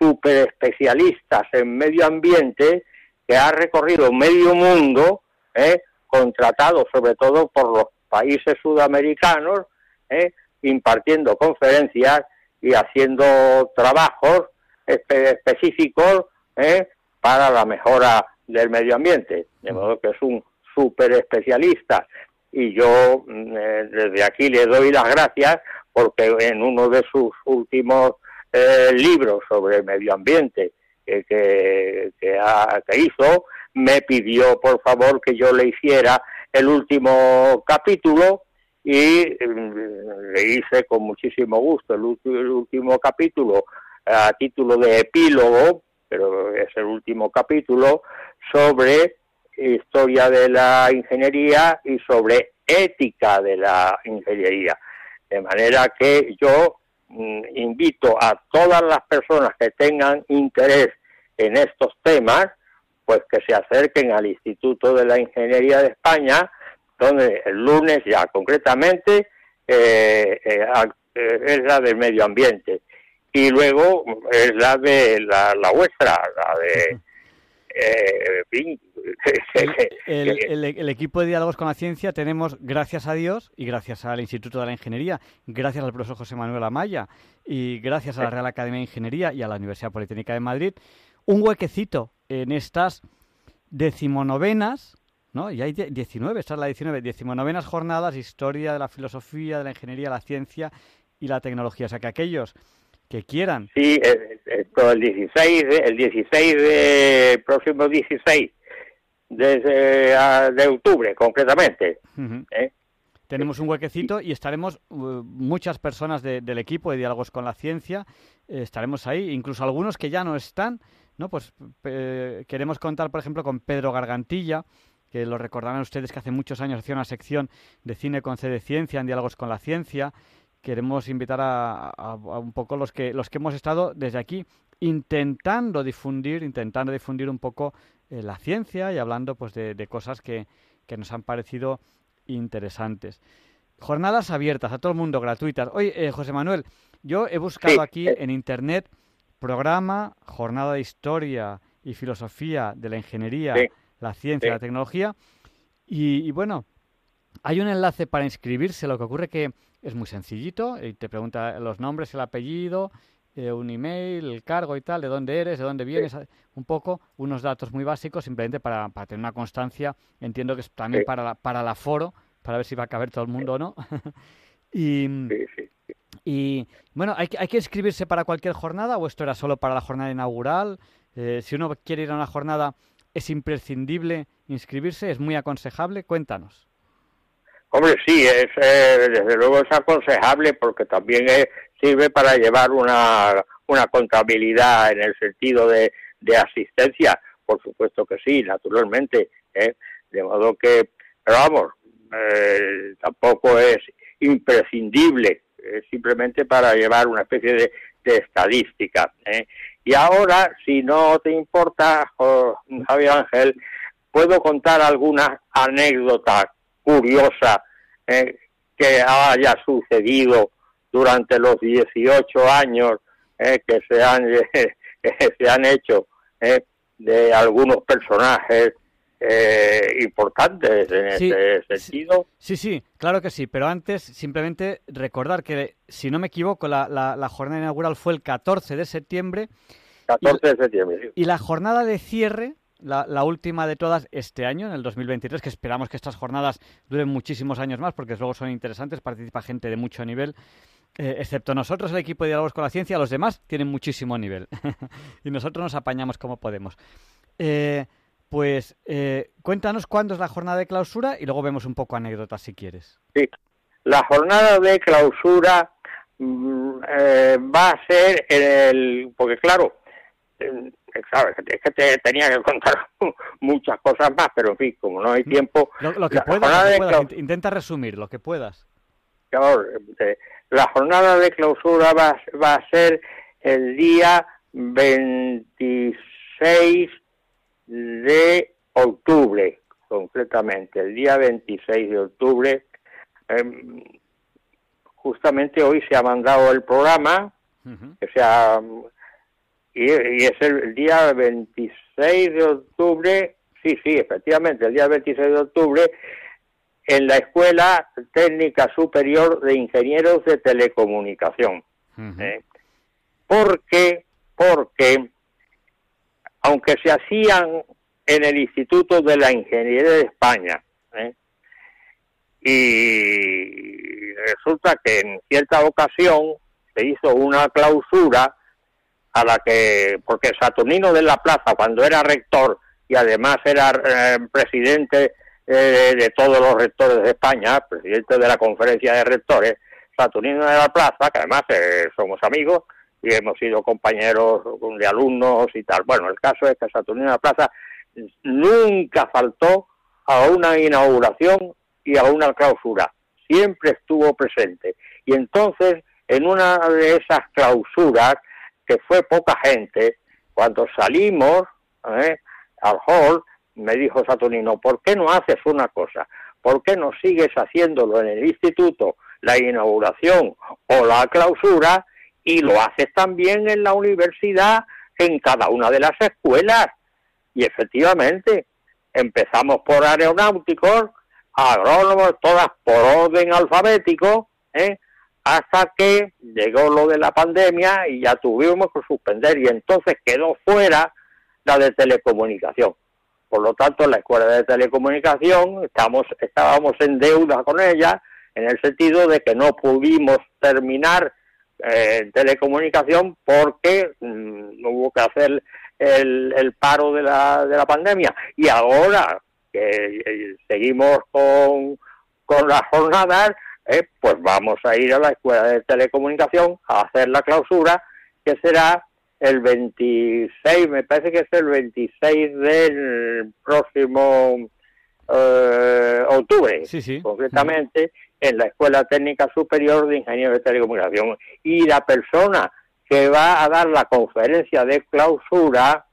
super especialistas en medio ambiente que ha recorrido medio mundo, ¿eh? contratado sobre todo por los países sudamericanos, ¿eh? impartiendo conferencias y haciendo trabajos espe- específicos ¿eh? para la mejora del medio ambiente. De modo que es un súper especialista y yo mm, desde aquí le doy las gracias porque en uno de sus últimos eh, libros sobre medio ambiente que, ha- que hizo, me pidió por favor que yo le hiciera el último capítulo y mm, le hice con muchísimo gusto el, el último capítulo a título de epílogo, pero es el último capítulo, sobre historia de la ingeniería y sobre ética de la ingeniería. De manera que yo invito a todas las personas que tengan interés en estos temas, pues que se acerquen al Instituto de la Ingeniería de España, donde el lunes ya concretamente eh, eh, eh, es la del medio ambiente. Y luego es la de la, la vuestra, la de eh, fin, El, equipo de diálogos con la ciencia tenemos, gracias a Dios y gracias al Instituto de la Ingeniería, gracias al profesor José Manuel Amaya y gracias a la Real Academia de Ingeniería y a la Universidad Politécnica de Madrid, un huequecito en estas decimonovenas, ¿no? Y hay die- 19, esta es la 19, decimonovenas jornadas, historia de la filosofía, de la ingeniería, la ciencia y la tecnología. O sea que aquellos que quieran Sí, eh, esto el 16, de- el 16 de el próximo 16 de, ah, de octubre concretamente. ¿eh? Tenemos un huequecito y estaremos uh, muchas personas de- del equipo de Diálogos con la Ciencia, eh, estaremos ahí, incluso algunos que ya no están, ¿no? Pues eh, queremos contar, por ejemplo, con Pedro Gargantilla, que lo recordarán ustedes que hace muchos años hacía una sección de cine con C de Ciencia en Diálogos con la Ciencia. Queremos invitar a, a- a un poco los que los que hemos estado desde aquí intentando difundir, intentando difundir un poco eh, la ciencia y hablando pues de, de cosas que, que nos han parecido interesantes. Jornadas abiertas a todo el mundo, gratuitas. Oye, eh, José Manuel, yo he buscado Sí, aquí eh. en internet programa, jornada de historia y filosofía de la ingeniería, Sí, la ciencia y sí. la tecnología. Y, y bueno, hay un enlace para inscribirse, lo que ocurre que es muy sencillito, y te pregunta los nombres, el apellido, eh, un email, el cargo y tal, de dónde eres, de dónde vienes, un poco, unos datos muy básicos, simplemente para, para tener una constancia. Entiendo que es también Sí. para, la, para el aforo, para ver si va a caber todo el mundo o no. <laughs> y, Sí, sí. y bueno, ¿hay, que- ¿hay que inscribirse para cualquier jornada o esto era solo para la jornada inaugural? Eh, si uno quiere ir a una jornada, ¿es imprescindible inscribirse? ¿Es muy aconsejable? Cuéntanos. Hombre, sí, es, eh, desde luego es aconsejable porque también es- sirve para llevar una, una contabilidad en el sentido de, de asistencia. Por supuesto que sí, naturalmente. ¿eh? De modo que, pero vamos, eh, tampoco es imprescindible, es simplemente para llevar una especie de, de estadística. ¿eh? Y ahora, si no te importa, Javier Ángel, puedo contar alguna anécdota curiosa eh, que haya sucedido durante los 18 años eh, que se han que <laughs> se han hecho eh, de algunos personajes eh, importantes en Sí, este sentido. Sí, sí, claro que sí, pero antes simplemente recordar que, si no me equivoco, la, la- la jornada inaugural fue el 14 de septiembre 14 de septiembre. sí. y la jornada de cierre, la, la última de todas este año, en el 2023, que esperamos que estas jornadas duren muchísimos años más porque luego son interesantes, participa gente de mucho nivel. eh, excepto nosotros, el equipo de diálogos con la ciencia, los demás tienen muchísimo nivel. <laughs> y nosotros nos apañamos como podemos. Eh, pues eh, cuéntanos cuándo es la jornada de clausura y luego vemos un poco anécdotas si quieres. Sí. La jornada de clausura mm, eh, va a ser el... Porque claro, sabes, es que te tenía que contar <laughs> muchas cosas más, pero en fin, como no hay tiempo... Lo, lo que puedas, jornada lo que de puedas. clau- Int- Intenta resumir lo que puedas. Claro, eh, la jornada de clausura va, va a ser el día 26 de octubre, concretamente, el día 26 de octubre. Em, justamente hoy se ha mandado el programa, Ujú. que sea, y, y es el día 26 de octubre, sí, sí, efectivamente, el día 26 de octubre, en la Escuela Técnica Superior de Ingenieros de Telecomunicación. Ujú. ¿eh? Porque, porque, aunque se hacían en el Instituto de la Ingeniería de España, ¿eh? y resulta que en cierta ocasión se hizo una clausura a la que, porque Saturnino de la Plaza, cuando era rector y además era eh, presidente eh, de todos los rectores de España, presidente de la conferencia de rectores, Saturnino de la Plaza, que además eh, somos amigos y hemos sido compañeros de alumnos y tal. Bueno, el caso es que Saturnino de la Plaza nunca faltó a una inauguración y a una clausura. Siempre estuvo presente. Y entonces, en una de esas clausuras, que fue poca gente, cuando salimos ¿eh? al hall, me dijo Saturnino, ¿por qué no haces una cosa? ¿Por qué no sigues haciéndolo en el instituto, la inauguración o la clausura, y lo haces también en la universidad, en cada una de las escuelas? Y efectivamente, empezamos por aeronáuticos, agrónomos, todas por orden alfabético, ¿eh? Hasta que llegó lo de la pandemia y ya tuvimos que suspender y entonces quedó fuera la de telecomunicación. Por lo tanto, la escuela de telecomunicación estamos, estábamos en deuda con ella en el sentido de que no pudimos terminar eh, telecomunicación porque mm, hubo que hacer el, paro de la, de la pandemia. Y ahora que eh, seguimos con, con las jornadas, eh, pues vamos a ir a la escuela de telecomunicación a hacer la clausura, que será el 26, me parece que es el 26 del próximo eh, octubre, Sí, sí. concretamente, en la Escuela Técnica Superior de Ingenieros de Telecomunicación. Y la persona que va a dar la conferencia de clausura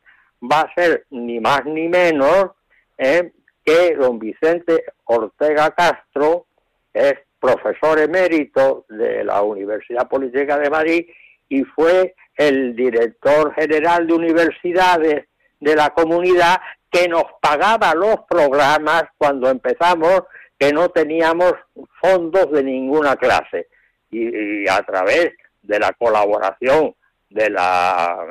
va a ser ni más ni menos eh, que don Vicente Ortega Castro, es profesor emérito de la Universidad Politécnica de Madrid y fue el director general de universidades de la comunidad que nos pagaba los programas cuando empezamos que no teníamos fondos de ninguna clase. Y, y a través de la colaboración de la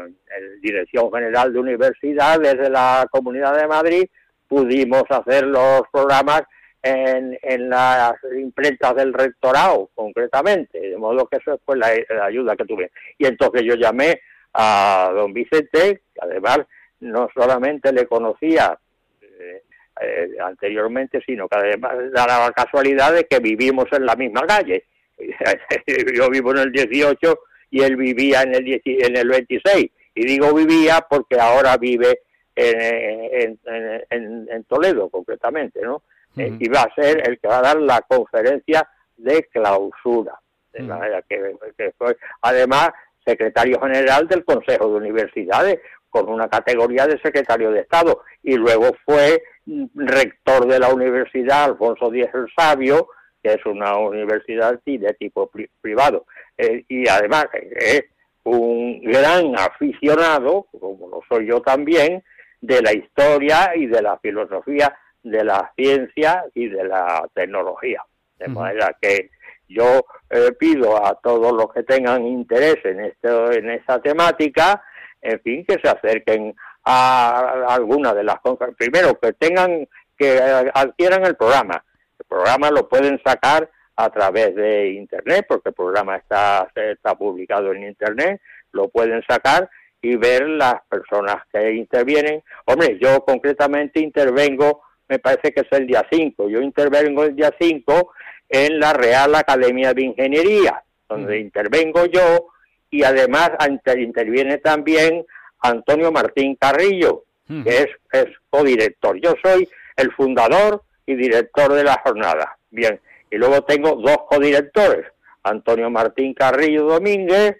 Dirección General de Universidades de la Comunidad de Madrid pudimos hacer los programas en, en las imprentas del rectorado, concretamente, de modo que eso fue la, la ayuda que tuve. Y entonces yo llamé a don Vicente, que además no solamente le conocía eh, eh, anteriormente, sino que además da la casualidad de que vivimos en la misma calle. <laughs> Yo vivo en el 18 y él vivía en el, 10 en el 26. Y digo vivía porque ahora vive en, en, en- en Toledo, concretamente, ¿no? Eh, y va a ser el que va a dar la conferencia de clausura. De Ujú. manera que, que además, secretario general del Consejo de Universidades, con una categoría de secretario de Estado, y luego fue mm, rector de la Universidad Alfonso Díez el Sabio, que es una universidad sí, de tipo pri- privado, Eh, y además eh, es un gran aficionado, como lo soy yo también, de la historia y de la filosofía de la ciencia y de la tecnología. De manera que yo eh, pido a todos los que tengan interés en esto, en esta temática, en fin, que se acerquen a alguna de las conferencias. Primero, que tengan, que adquieran el programa. El programa lo pueden sacar a través de internet, porque el programa está, está publicado en internet, lo pueden sacar y ver las personas que intervienen. Hombre, yo concretamente intervengo, me parece que es el día 5, yo intervengo el día 5 en la Real Academia de Ingeniería, donde intervengo yo y además inter- interviene también Antonio Martín Carrillo, que es, es codirector. Yo soy el fundador y director de la jornada. Bien, y luego tengo dos codirectores, Antonio Martín Carrillo Domínguez,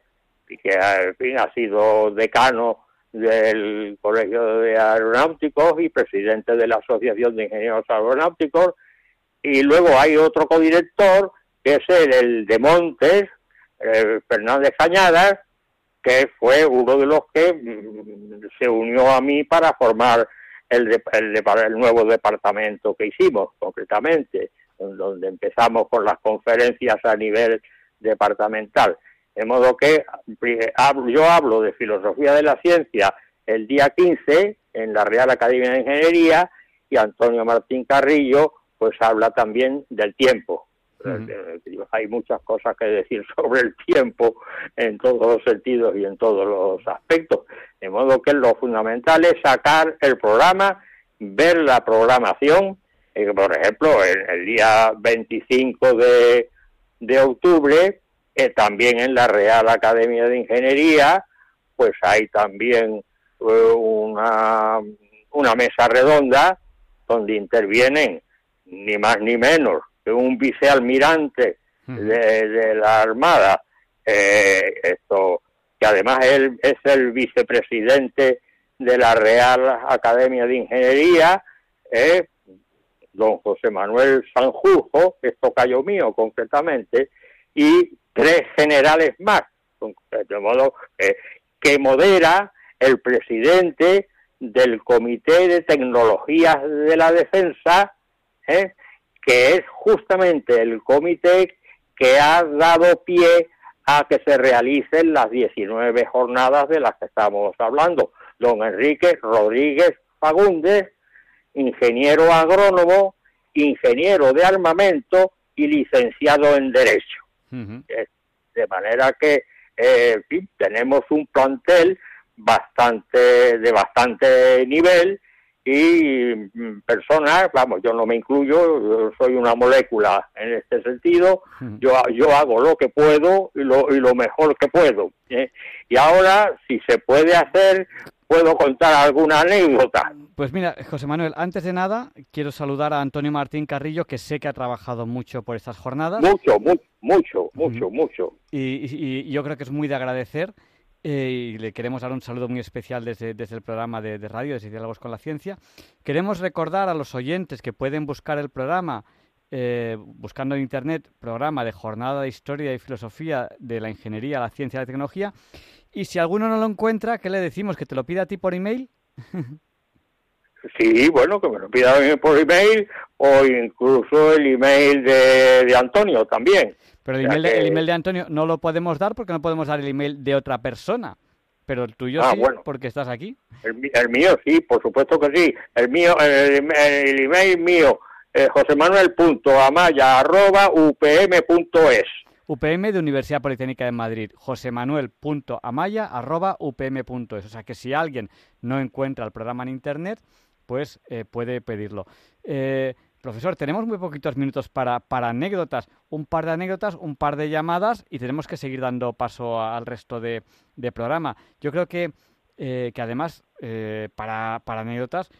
y que en fin, ha sido decano del Colegio de Aeronáuticos y presidente de la Asociación de Ingenieros Aeronáuticos, y luego hay otro codirector, que es el, el de Montes, eh, Fernández Cañadas, que fue uno de los que mm, se unió a mí para formar el, de- el, de- el nuevo departamento que hicimos, concretamente, en donde empezamos con las conferencias a nivel departamental. De modo que hablo- yo hablo de filosofía de la ciencia el día 15 en la Real Academia de Ingeniería y Antonio Martín Carrillo pues habla también del tiempo. Ujú. Eh, Hay muchas cosas que decir <laughs> sobre el tiempo en todos los sentidos y en todos los aspectos. De modo que lo fundamental es sacar el programa, ver la programación. eh, por ejemplo, el, el día 25 de, de octubre, eh, también en la Real Academia de Ingeniería, pues hay también eh, una, una mesa redonda donde intervienen ni más ni menos que un vicealmirante de, de la Armada, eh, esto, que además él es el vicepresidente de la Real Academia de Ingeniería, eh, don José Manuel Sanjurjo, que es tocayo mío concretamente, y tres generales más, de modo que modera el presidente del Comité de Tecnologías de la Defensa, ¿eh? que es justamente el comité que ha dado pie a que se realicen las 19 jornadas de las que estamos hablando. Don Enrique Rodríguez Fagundes, ingeniero agrónomo, ingeniero de armamento y licenciado en Derecho. Eh, De manera que eh, en fin, tenemos un plantel bastante de bastante nivel y mm, personas, vamos, yo no me incluyo, yo soy una molécula en este sentido, yo, yo hago lo que puedo y lo, y lo mejor que puedo. ¿eh? Y ahora, si se puede hacer, puedo contar alguna anécdota. Pues mira, José Manuel, antes de nada, quiero saludar a Antonio Martín Carrillo, que sé que ha trabajado mucho por estas jornadas. Mucho, mu- mucho, mucho, mucho. y, y- y yo creo que es muy de agradecer eh, y le queremos dar un saludo muy especial desde, desde el programa de, de radio, desde Diálogos con la Ciencia. Queremos recordar a los oyentes que pueden buscar el programa, eh, buscando en Internet, programa de Jornada de Historia y Filosofía de la Ingeniería, la Ciencia y la Tecnología. Y si alguno no lo encuentra, ¿qué le decimos? ¿Que te lo pida a ti por email? Sí, bueno, que me lo pida por email o incluso el email de, de Antonio también. Pero el O sea email, de, el email de Antonio no lo podemos dar porque no podemos dar el email de otra persona. Pero el tuyo Ah, sí, bueno. porque estás aquí. El, mío sí, por supuesto que sí. El mío, el, el email mío, eh, josemanuel.amaya.upm.es. UPM de Universidad Politécnica de Madrid, josemanuel.amaya.upm.es. O sea que si alguien no encuentra el programa en internet, pues eh, puede pedirlo. Eh, profesor, tenemos muy poquitos minutos para, para anécdotas, un par de anécdotas, un par de llamadas y tenemos que seguir dando paso al resto de, de programa. Yo creo que, eh, que además, para, para anécdotas,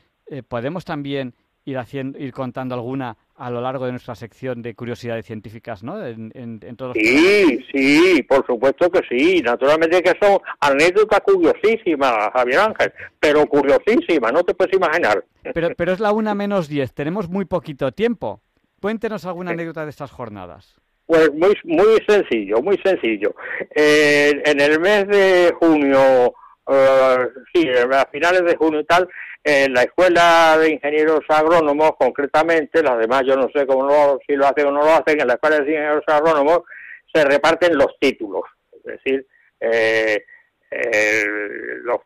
podemos también ir, haciendo, ir contando alguna a lo largo de nuestra sección de curiosidades científicas, ¿no? En, en- en todos los Sí, sí, por supuesto que sí. Naturalmente que son anécdotas curiosísimas, Javier Ángel, pero curiosísimas, no te puedes imaginar. Pero, pero es la una <laughs> menos diez, tenemos muy poquito tiempo. Cuéntenos alguna anécdota de estas jornadas. Pues muy, muy sencillo, muy sencillo. Eh, en el mes de junio, eh, sí, a finales de junio y tal, en la Escuela de Ingenieros Agrónomos, concretamente, las demás yo no sé cómo lo, si lo hacen o no lo hacen, en la Escuela de Ingenieros Agrónomos se reparten los títulos, es decir, eh, el- los-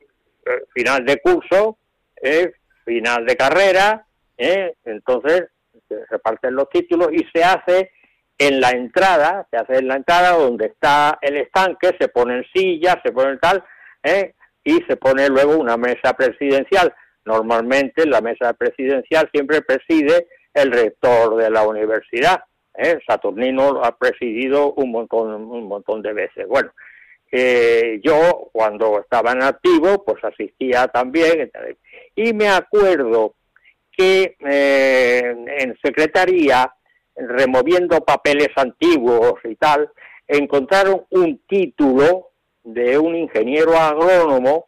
eh, final de curso, eh, final de carrera, eh, entonces se reparten los títulos y se hace en la entrada, se hace en la entrada donde está el estanque, se ponen sillas, se ponen tal, ¿eh? y se pone luego una mesa presidencial. Normalmente la mesa presidencial siempre preside el rector de la universidad. ¿eh? Saturnino ha presidido un montón, un montón de veces. Bueno, eh, yo cuando estaba en activo, pues asistía también. Y me acuerdo que eh, en secretaría, removiendo papeles antiguos y tal, encontraron un título de un ingeniero agrónomo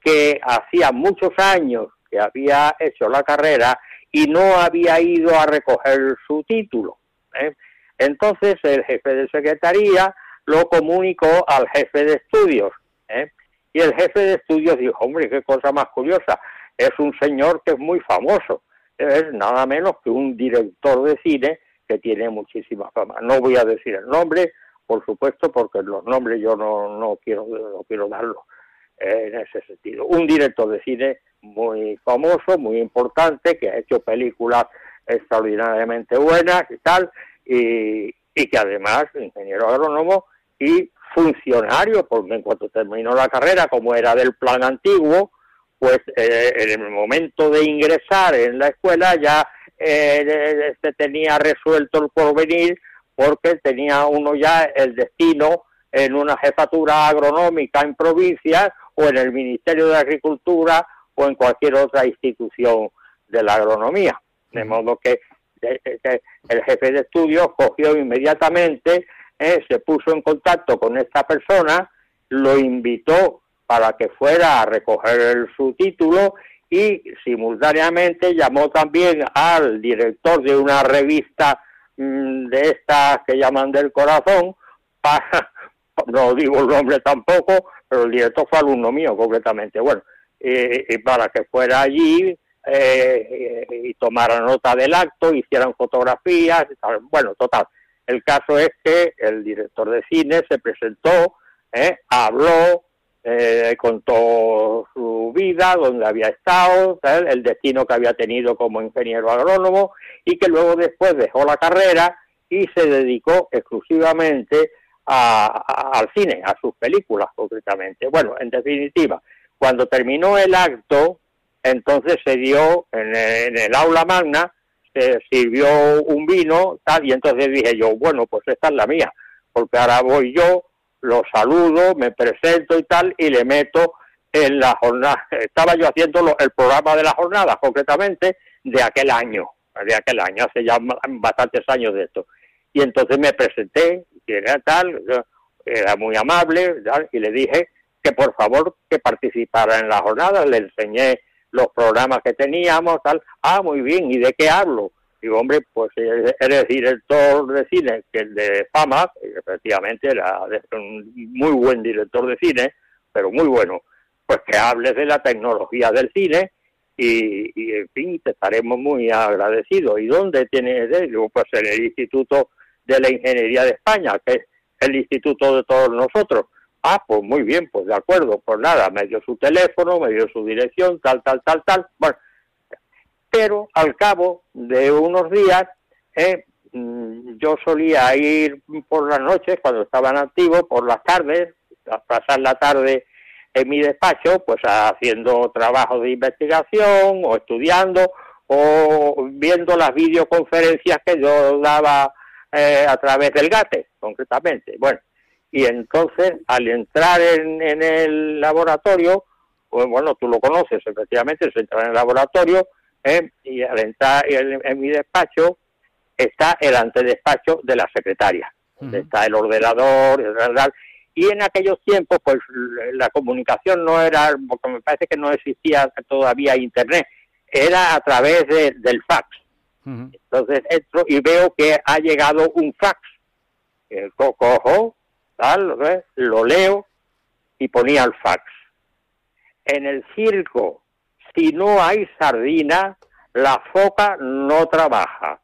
que hacía muchos años había hecho la carrera y no había ido a recoger su título. ¿eh? Entonces el jefe de secretaría lo comunicó al jefe de estudios. ¿eh? Y el jefe de estudios dijo, hombre, qué cosa más curiosa, es un señor que es muy famoso, es nada menos que un director de cine que tiene muchísima fama. No voy a decir el nombre, por supuesto, porque los nombres yo no, no quiero no quiero darlos eh, en ese sentido. Un director de cine muy famoso, muy importante, que ha hecho películas extraordinariamente buenas y tal, y, que además ingeniero agrónomo y funcionario, porque en cuanto terminó la carrera, como era del plan antiguo, pues eh, en el momento de ingresar en la escuela ya eh, se tenía resuelto el porvenir porque tenía uno ya el destino en una jefatura agronómica en provincias o en el Ministerio de Agricultura o en cualquier otra institución de la agronomía. De modo que el jefe de estudios cogió inmediatamente, eh, se puso en contacto con esta persona, lo invitó para que fuera a recoger su título y simultáneamente llamó también al director de una revista mm, de estas que llaman del corazón <laughs> para no digo el nombre tampoco pero el director fue alumno mío completamente bueno eh, y para que fuera allí eh, y tomara nota del acto hicieran fotografías bueno total el caso es que el director de cine se presentó eh, habló eh, contó su vida, dónde había estado, el destino que había tenido como ingeniero agrónomo y que luego después dejó la carrera y se dedicó exclusivamente a- al cine, a sus películas concretamente. Bueno, en definitiva, cuando terminó el acto, entonces se dio en el, en el aula magna, se sirvió un vino, tal, y entonces dije yo, bueno, pues esta es la mía, porque ahora voy yo, lo saludo, me presento y tal, y le meto en la jornada. <laughs> Estaba yo haciendo lo- el programa de la jornada, concretamente, de aquel año, de aquel año, hace ya bastantes años de esto. Y entonces me presenté, y era tal, era muy amable, y le dije que por favor que participara en la jornada, le enseñé los programas que teníamos, tal, ah, muy bien, ¿y de qué hablo? Digo, hombre, pues eh, eres director de cine, que es de fama, efectivamente era un muy buen director de cine, pero muy bueno, pues que hables de la tecnología del cine y, en fin, te estaremos muy agradecidos. ¿Y dónde tienes? de- Digo, pues en el Instituto de la Ingeniería de España, que es el instituto de todos nosotros. Ah, pues muy bien, pues de acuerdo, pues nada, me dio su teléfono, me dio su dirección, tal, tal, tal, tal. Bueno, pero al cabo de unos días, eh, mm, yo solía ir por las noches, cuando estaban activos, por las tardes, a pasar la tarde en mi despacho, pues haciendo trabajos de investigación o estudiando o viendo las videoconferencias que yo daba eh, a través del GATE, concretamente. Bueno, y entonces al entrar en, en el laboratorio, pues bueno, tú lo conoces, efectivamente, se entra en el laboratorio ¿eh? y al entrar en, en mi despacho está el antedespacho de la secretaria, donde está el ordenador, y en aquellos tiempos pues la comunicación no era, porque me parece que no existía todavía internet, era a través de- del fax. Entonces entro y veo que ha llegado un fax. Co- cojo, tal, ¿ves? lo leo y ponía el fax. En el circo, si no hay sardina, la foca no trabaja.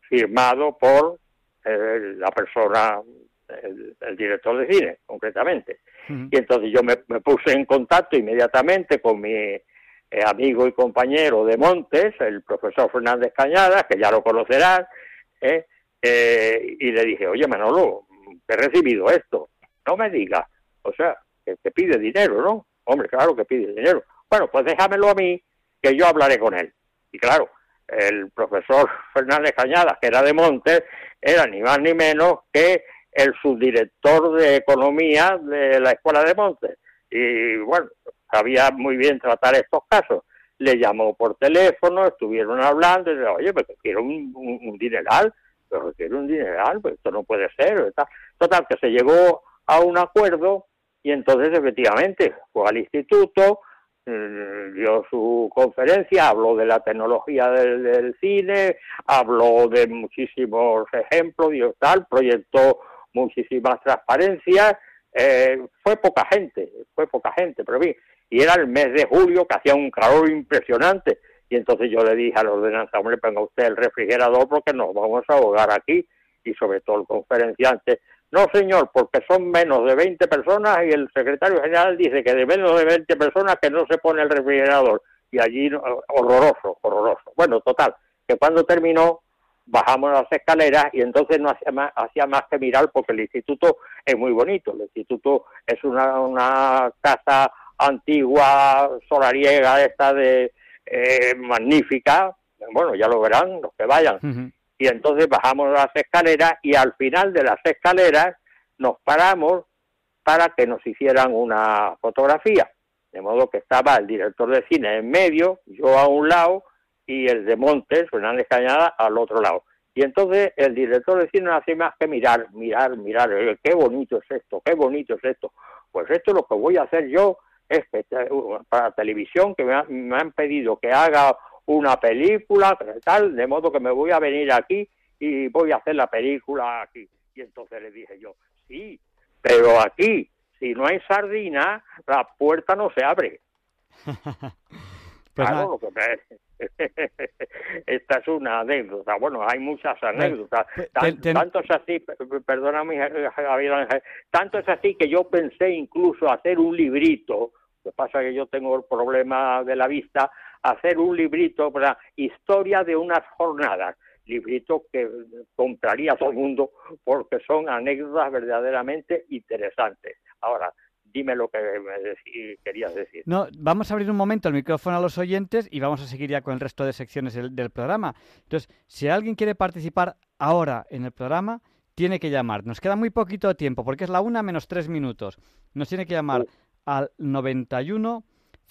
Firmado por eh, la persona, el, el director de cine, concretamente. Y entonces yo me, me puse en contacto inmediatamente con mi eh, amigo y compañero de Montes, el profesor Fernández Cañada, que ya lo conocerás, ¿eh? Eh, y le dije, oye Manolo, he recibido esto, no me digas, o sea, que te pide dinero, ¿no? Hombre, claro que pide dinero. Bueno, pues déjamelo a mí, que yo hablaré con él. Y claro, el profesor <laughs> Fernández Cañada, que era de Montes, era ni más ni menos que el subdirector de economía de la Escuela de Montes. Y bueno, sabía muy bien tratar estos casos. Le llamó por teléfono, estuvieron hablando, y dice, oye, pero que quiero un dineral, pero quiero un dineral, pues esto no puede ser. Total, que se llegó a un acuerdo y entonces efectivamente fue al instituto, mm, dio su conferencia, habló de la tecnología del, cine, habló de muchísimos ejemplos, dio tal, proyectó muchísimas transparencias, eh, fue poca gente, fue poca gente, pero bien, y era el mes de julio que hacía un calor impresionante, y entonces yo le dije al ordenanza, hombre, ponga usted el refrigerador porque nos vamos a ahogar aquí, y sobre todo el conferenciante, no señor, porque son menos de 20 personas y el secretario general dice que de menos de 20 personas que no se pone el refrigerador, y allí horroroso, horroroso. Bueno, total, que cuando terminó bajamos las escaleras y entonces no hacía más, hacía más que mirar porque el instituto es muy bonito. El instituto es una, una casa antigua, solariega, esta de eh, magnífica. Bueno, ya lo verán los que vayan. Y entonces bajamos las escaleras y al final de las escaleras nos paramos para que nos hicieran una fotografía. De modo que estaba el director de cine en medio, yo a un lado y el de Montes, Fernández Cañada, al otro lado. Y entonces el director de cine no hace más que mirar, mirar, mirar, eh, qué bonito es esto, qué bonito es esto. Pues esto lo que voy a hacer yo es para televisión, que me, ha- me han pedido que haga una película, tal, de modo que me voy a venir aquí y voy a hacer la película aquí. Y entonces le dije yo, sí, pero aquí, si no hay sardina, la puerta no se abre. <laughs> Pues Claro, <laughs> Esta es una anécdota. Bueno, hay muchas anécdotas. te- Tan- te- Tanto es así, perdóname, Javier Ángel, tanto es así que yo pensé incluso hacer un librito. Que pasa que yo tengo el problema de la vista, hacer un librito para historia de unas jornadas. Librito que compraría todo el mundo porque son anécdotas verdaderamente interesantes. Ahora, dime lo que me querías decir. No, vamos a abrir un momento el micrófono a los oyentes y vamos a seguir ya con el resto de secciones del, del programa. Entonces, si alguien quiere participar ahora en el programa, tiene que llamar. Nos queda muy poquito tiempo porque es la una menos tres minutos. Nos tiene que llamar al 91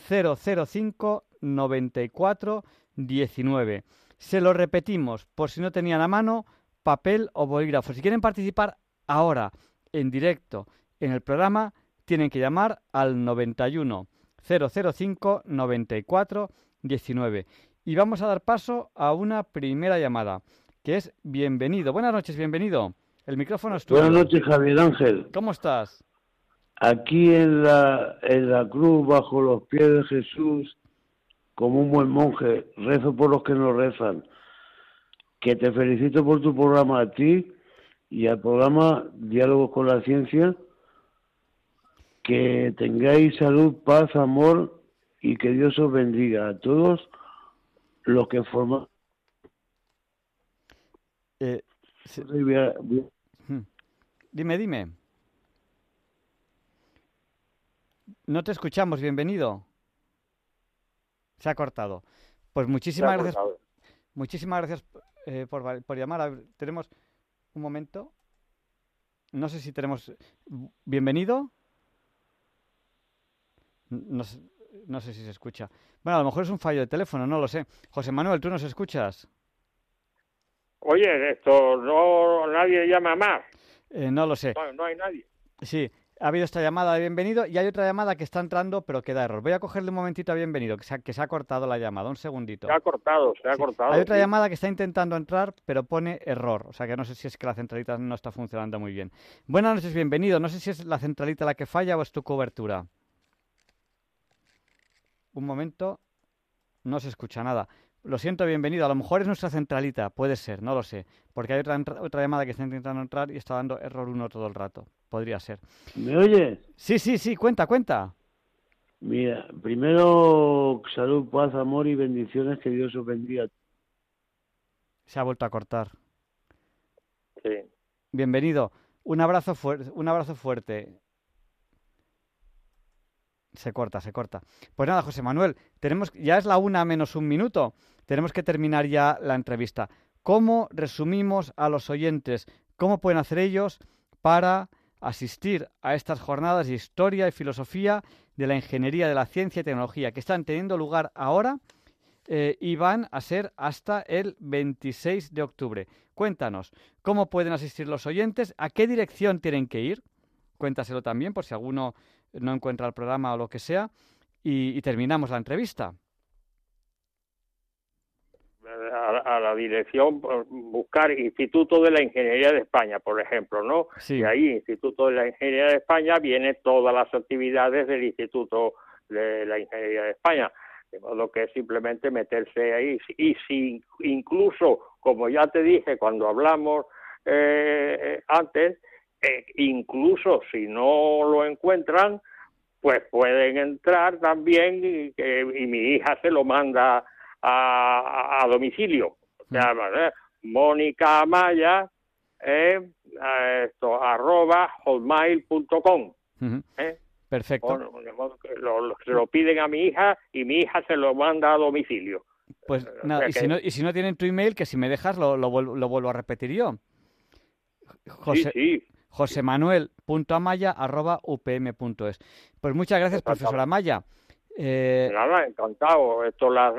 005 94 19. Se lo repetimos por si no tenían a mano papel o bolígrafo. Si quieren participar ahora en directo en el programa, tienen que llamar al 91 005 94 19. Y vamos a dar paso a una primera llamada, que es bienvenido. Buenas noches, bienvenido. El micrófono es tuyo. Buenas noches, Javier Ángel. ¿Cómo estás? Aquí en la, en la cruz, bajo los pies de Jesús, como un buen monje, rezo por los que no rezan. Que te felicito por tu programa a ti y al programa Diálogos con la Ciencia. Que tengáis salud, paz, amor y que Dios os bendiga a todos los que forman. Eh, se- a- Dime, dime. No te escuchamos, bienvenido. Se ha cortado. Pues muchísimas gracias, cortado. muchísimas gracias eh, por, llamar. A ver, tenemos un momento. No sé si tenemos. ¿Bienvenido? No, sé- no sé si se escucha. Bueno, a lo mejor es un fallo de teléfono, no lo sé. José Manuel, ¿tú nos escuchas? Oye, esto no nadie llama más. Eh, no lo sé. No, no hay nadie. Sí, ha habido esta llamada de bienvenido y hay otra llamada que está entrando pero que da error. Voy a cogerle un momentito a bienvenido, que se ha, que se ha cortado la llamada, un segundito. Se ha cortado, se ha Sí, cortado. Hay otra sí. llamada que está intentando entrar pero pone error, o sea que no sé si es que la centralita no está funcionando muy bien. Buenas noches, bienvenido. No sé si es la centralita la que falla o es tu cobertura. Un momento, no se escucha nada. Lo siento, bienvenido. A lo mejor es nuestra centralita, puede ser, no lo sé. Porque hay otra, otra llamada que está intentando entrar y está dando error uno todo el rato. Podría ser. ¿Me oyes? Sí, sí, sí, cuenta, cuenta. Mira, primero salud, paz, amor y bendiciones, que Dios os bendiga. Se ha vuelto a cortar. Sí. Bienvenido. Un abrazo fuerte, un abrazo fuerte. Se corta, se corta. Pues nada, José Manuel, tenemos ya es la una menos un minuto. Tenemos que terminar ya la entrevista. ¿Cómo resumimos a los oyentes? ¿Cómo pueden hacer ellos para asistir a estas jornadas de historia y filosofía de la ingeniería de la ciencia y tecnología que están teniendo lugar ahora eh, y van a ser hasta el 26 de octubre? Cuéntanos, ¿cómo pueden asistir los oyentes? ¿A qué dirección tienen que ir? Cuéntaselo también por si alguno no encuentra el programa o lo que sea. Y, y terminamos la entrevista. A, a la dirección, buscar Instituto de la Ingeniería de España, por ejemplo, ¿no? Sí, Y ahí, Instituto de la Ingeniería de España, vienen todas las actividades del Instituto de la Ingeniería de España. De modo que es simplemente meterse ahí. Y si incluso, como ya te dije cuando hablamos eh, antes, eh, incluso si no lo encuentran, pues pueden entrar también y, que- y mi hija se lo manda a, a domicilio. O sea, ¿verdad? Mónica Amaya, eh, a esto, arroba hotmail.com. ujú, ¿eh? perfecto. O- de modo que lo, lo- se lo piden a mi hija y mi hija se lo manda a domicilio. Pues o nada, sea y si, no, y si no tienen tu email, que si me dejas lo, lo, vuel- lo vuelvo a repetir yo. José, Sí, sí, josemanuel.amaya.upm.es. Pues muchas gracias, profesora Amaya. Eh, Nada, encantado. Esto, las,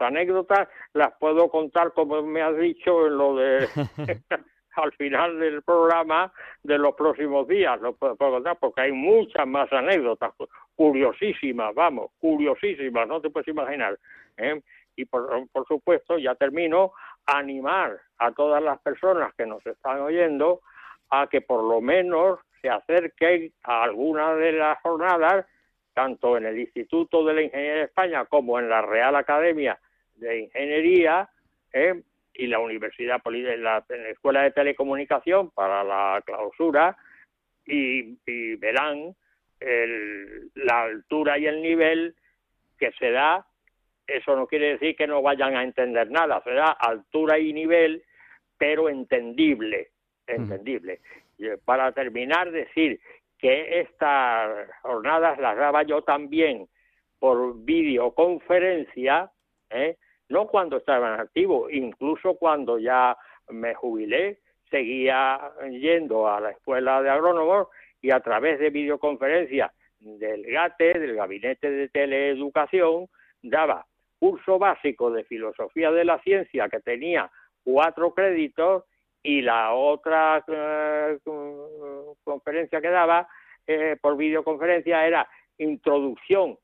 anécdotas las puedo contar, como me has dicho, en lo de <laughs> <laughs> al final del programa de los próximos días. Lo puedo, puedo contar porque hay muchas más anécdotas, curiosísimas, vamos, curiosísimas, no te puedes imaginar. ¿eh? Y por, por supuesto, ya termino, animar a todas las personas que nos están oyendo a que por lo menos se acerquen a alguna de las jornadas, tanto en el Instituto de la Ingeniería de España como en la Real Academia de Ingeniería ¿eh? y la Universidad en la, la Escuela de Telecomunicación para la clausura y, verán la altura y el nivel que se da. Eso no quiere decir que no vayan a entender nada, se da altura y nivel, pero entendible, entendible. Y para terminar, decir que estas jornadas las daba yo también por videoconferencia, ¿eh? no cuando estaba en activo, incluso cuando ya me jubilé, seguía yendo a la escuela de agrónomos y a través de videoconferencia del GATE, del Gabinete de Teleeducación, daba curso básico de filosofía de la ciencia que tenía cuatro créditos y la otra eh, conferencia que daba eh, por videoconferencia era introducción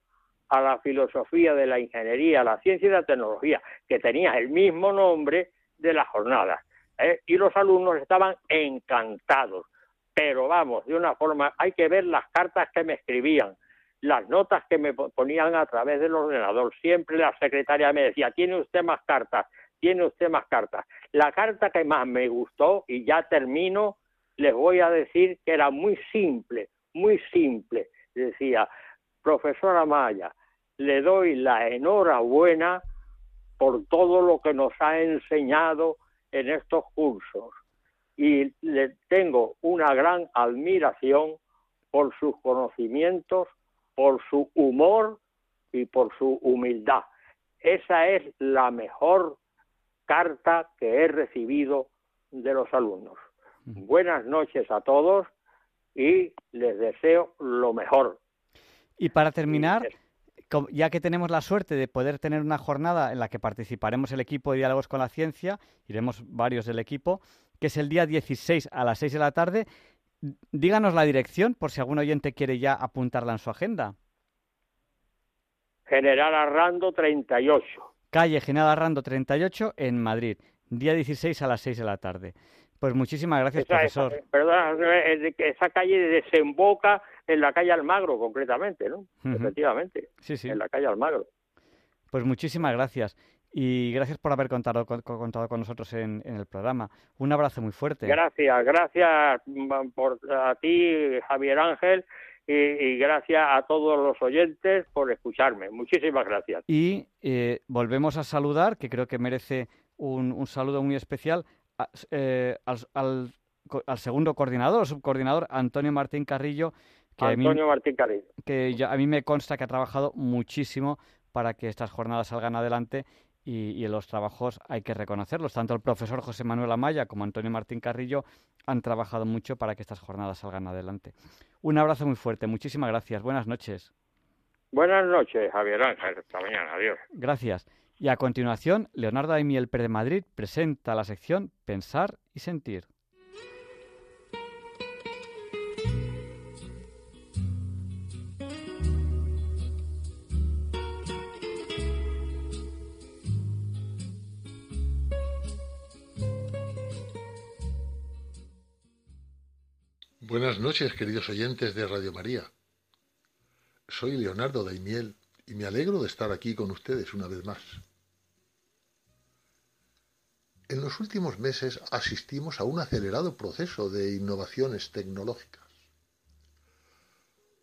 a la filosofía de la ingeniería, la ciencia y la tecnología, que tenía el mismo nombre de las jornadas. ¿eh? Y los alumnos estaban encantados. Pero vamos, de una forma, hay que ver las cartas que me escribían, las notas que me ponían a través del ordenador. Siempre la secretaria me decía, tiene usted más cartas, tiene usted más cartas. La carta que más me gustó, y ya termino, les voy a decir que era muy simple, muy simple. Decía, profesora Maya, le doy la enhorabuena por todo lo que nos ha enseñado en estos cursos y le tengo una gran admiración por sus conocimientos, por su humor y por su humildad. Esa es la mejor carta que he recibido de los alumnos. Buenas noches a todos y les deseo lo mejor. Y para terminar, ya que tenemos la suerte de poder tener una jornada en la que participaremos el equipo de Diálogos con la Ciencia, iremos varios del equipo, que es el día 16 a las 6 de la tarde, díganos la dirección por si algún oyente quiere ya apuntarla en su agenda. General Arrando 38. Calle General Arrando 38 en Madrid, día 16 a las 6 de la tarde. Pues muchísimas gracias, esa, profesor. Esa, perdona, esa calle desemboca en la calle Almagro, concretamente, ¿no? Uh -huh. Efectivamente. Sí, sí. En la calle Almagro. Pues muchísimas gracias. Y gracias por haber contado, con, contado con nosotros en, en, el programa. Un abrazo muy fuerte. Gracias, gracias por, a ti, Javier Ángel, y, y, gracias a todos los oyentes por escucharme. Muchísimas gracias. Y eh, volvemos a saludar, que creo que merece un, un saludo muy especial, a, eh, al, al, al, segundo coordinador, subcoordinador, Antonio Martín Carrillo. Que Antonio a mí, Martín Carrillo. Que yo, a mí me consta que ha trabajado muchísimo para que estas jornadas salgan adelante y, los trabajos hay que reconocerlos. Tanto el profesor José Manuel Amaya como Antonio Martín Carrillo han trabajado mucho para que estas jornadas salgan adelante. Un abrazo muy fuerte, muchísimas gracias, buenas noches. Buenas noches, Javier Ángel, hasta mañana, adiós. Gracias. Y a continuación, Leonardo Daimiel Pérez de Madrid presenta la sección Pensar y Sentir. Buenas noches, queridos oyentes de Radio María. Soy Leonardo Daimiel y me alegro de estar aquí con ustedes una vez más. En los últimos meses asistimos a un acelerado proceso de innovaciones tecnológicas.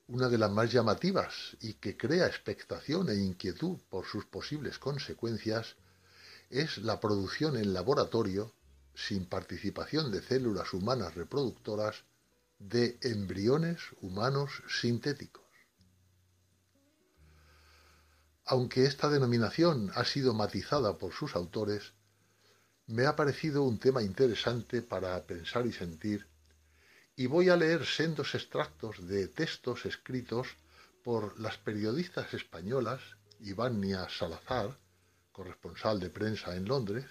Una de las más llamativas y que crea expectación e inquietud por sus posibles consecuencias es la producción en laboratorio, sin participación de células humanas reproductoras, de embriones humanos sintéticos. Aunque esta denominación ha sido matizada por sus autores, me ha parecido un tema interesante para pensar y sentir, y voy a leer sendos extractos de textos escritos por las periodistas españolas Ivania Salazar, corresponsal de prensa en Londres,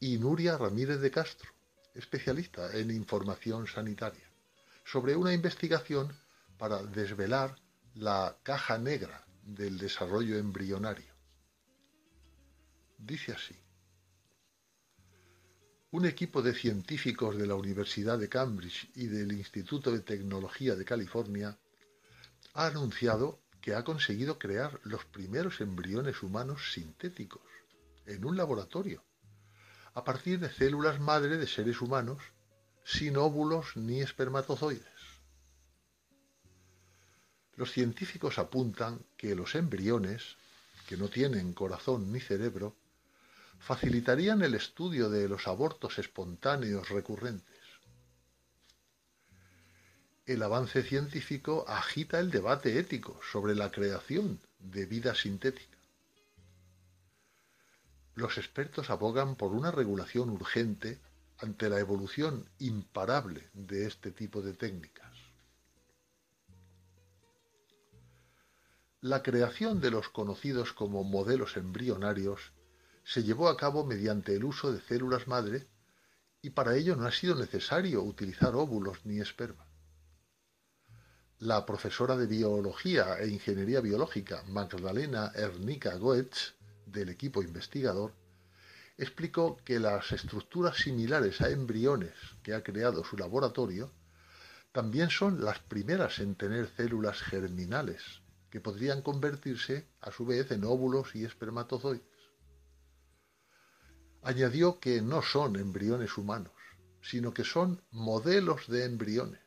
y Nuria Ramírez de Castro, especialista en información sanitaria, sobre una investigación para desvelar la caja negra del desarrollo embrionario. Dice así. Un equipo de científicos de la Universidad de Cambridge y del Instituto de Tecnología de California ha anunciado que ha conseguido crear los primeros embriones humanos sintéticos en un laboratorio, a partir de células madre de seres humanos sin óvulos ni espermatozoides. Los científicos apuntan que los embriones, que no tienen corazón ni cerebro, facilitarían el estudio de los abortos espontáneos recurrentes. El avance científico agita el debate ético sobre la creación de vida sintética. Los expertos abogan por una regulación urgente ante la evolución imparable de este tipo de técnicas. La creación de los conocidos como modelos embrionarios se llevó a cabo mediante el uso de células madre y para ello no ha sido necesario utilizar óvulos ni esperma. La profesora de Biología e Ingeniería Biológica Magdalena Ernica Goetz, del equipo investigador, explicó que las estructuras similares a embriones que ha creado su laboratorio también son las primeras en tener células germinales, que podrían convertirse a su vez en óvulos y espermatozoides. Añadió que no son embriones humanos, sino que son modelos de embriones.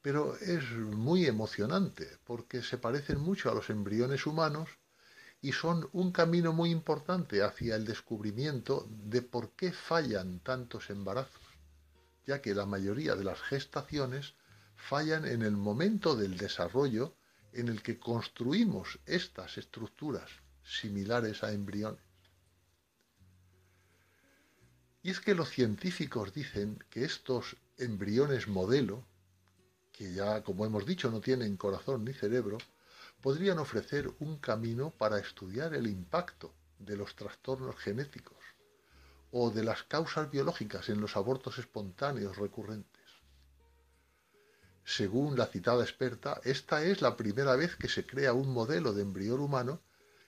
Pero es muy emocionante porque se parecen mucho a los embriones humanos y son un camino muy importante hacia el descubrimiento de por qué fallan tantos embarazos, ya que la mayoría de las gestaciones fallan en el momento del desarrollo en el que construimos estas estructuras similares a embriones. Y es que los científicos dicen que estos embriones modelo, que ya como hemos dicho no tienen corazón ni cerebro, podrían ofrecer un camino para estudiar el impacto de los trastornos genéticos o de las causas biológicas en los abortos espontáneos recurrentes. Según la citada experta, esta es la primera vez que se crea un modelo de embrión humano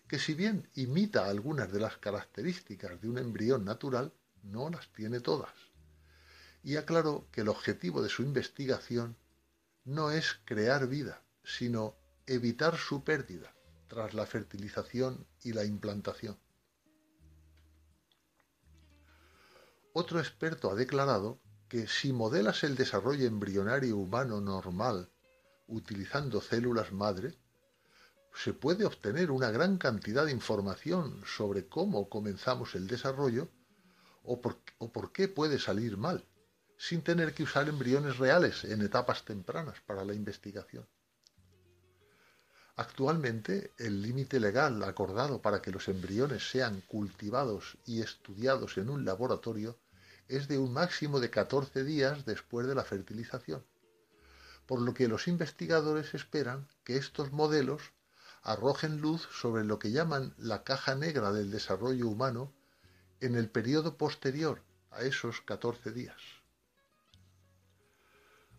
que si bien imita algunas de las características de un embrión natural, no las tiene todas. Y aclaró que el objetivo de su investigación no es crear vida, sino evitar su pérdida tras la fertilización y la implantación. Otro experto ha declarado que si modelas el desarrollo embrionario humano normal utilizando células madre, se puede obtener una gran cantidad de información sobre cómo comenzamos el desarrollo o por, qué puede salir mal, sin tener que usar embriones reales en etapas tempranas para la investigación. Actualmente, el límite legal acordado para que los embriones sean cultivados y estudiados en un laboratorio es de un máximo de 14 días después de la fertilización, por lo que los investigadores esperan que estos modelos arrojen luz sobre lo que llaman la caja negra del desarrollo humano en el periodo posterior a esos 14 días.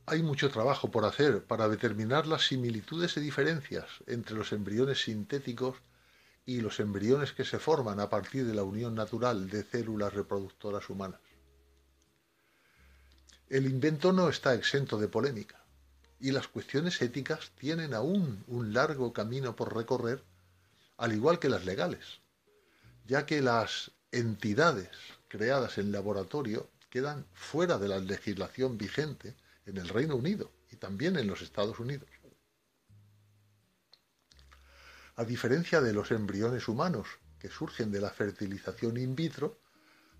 Hay mucho trabajo por hacer para determinar las similitudes y diferencias entre los embriones sintéticos y los embriones que se forman a partir de la unión natural de células reproductoras humanas. El invento no está exento de polémica y las cuestiones éticas tienen aún un largo camino por recorrer, al igual que las legales, ya que las entidades creadas en laboratorio quedan fuera de la legislación vigente en el Reino Unido y también en los Estados Unidos. A diferencia de los embriones humanos que surgen de la fertilización in vitro,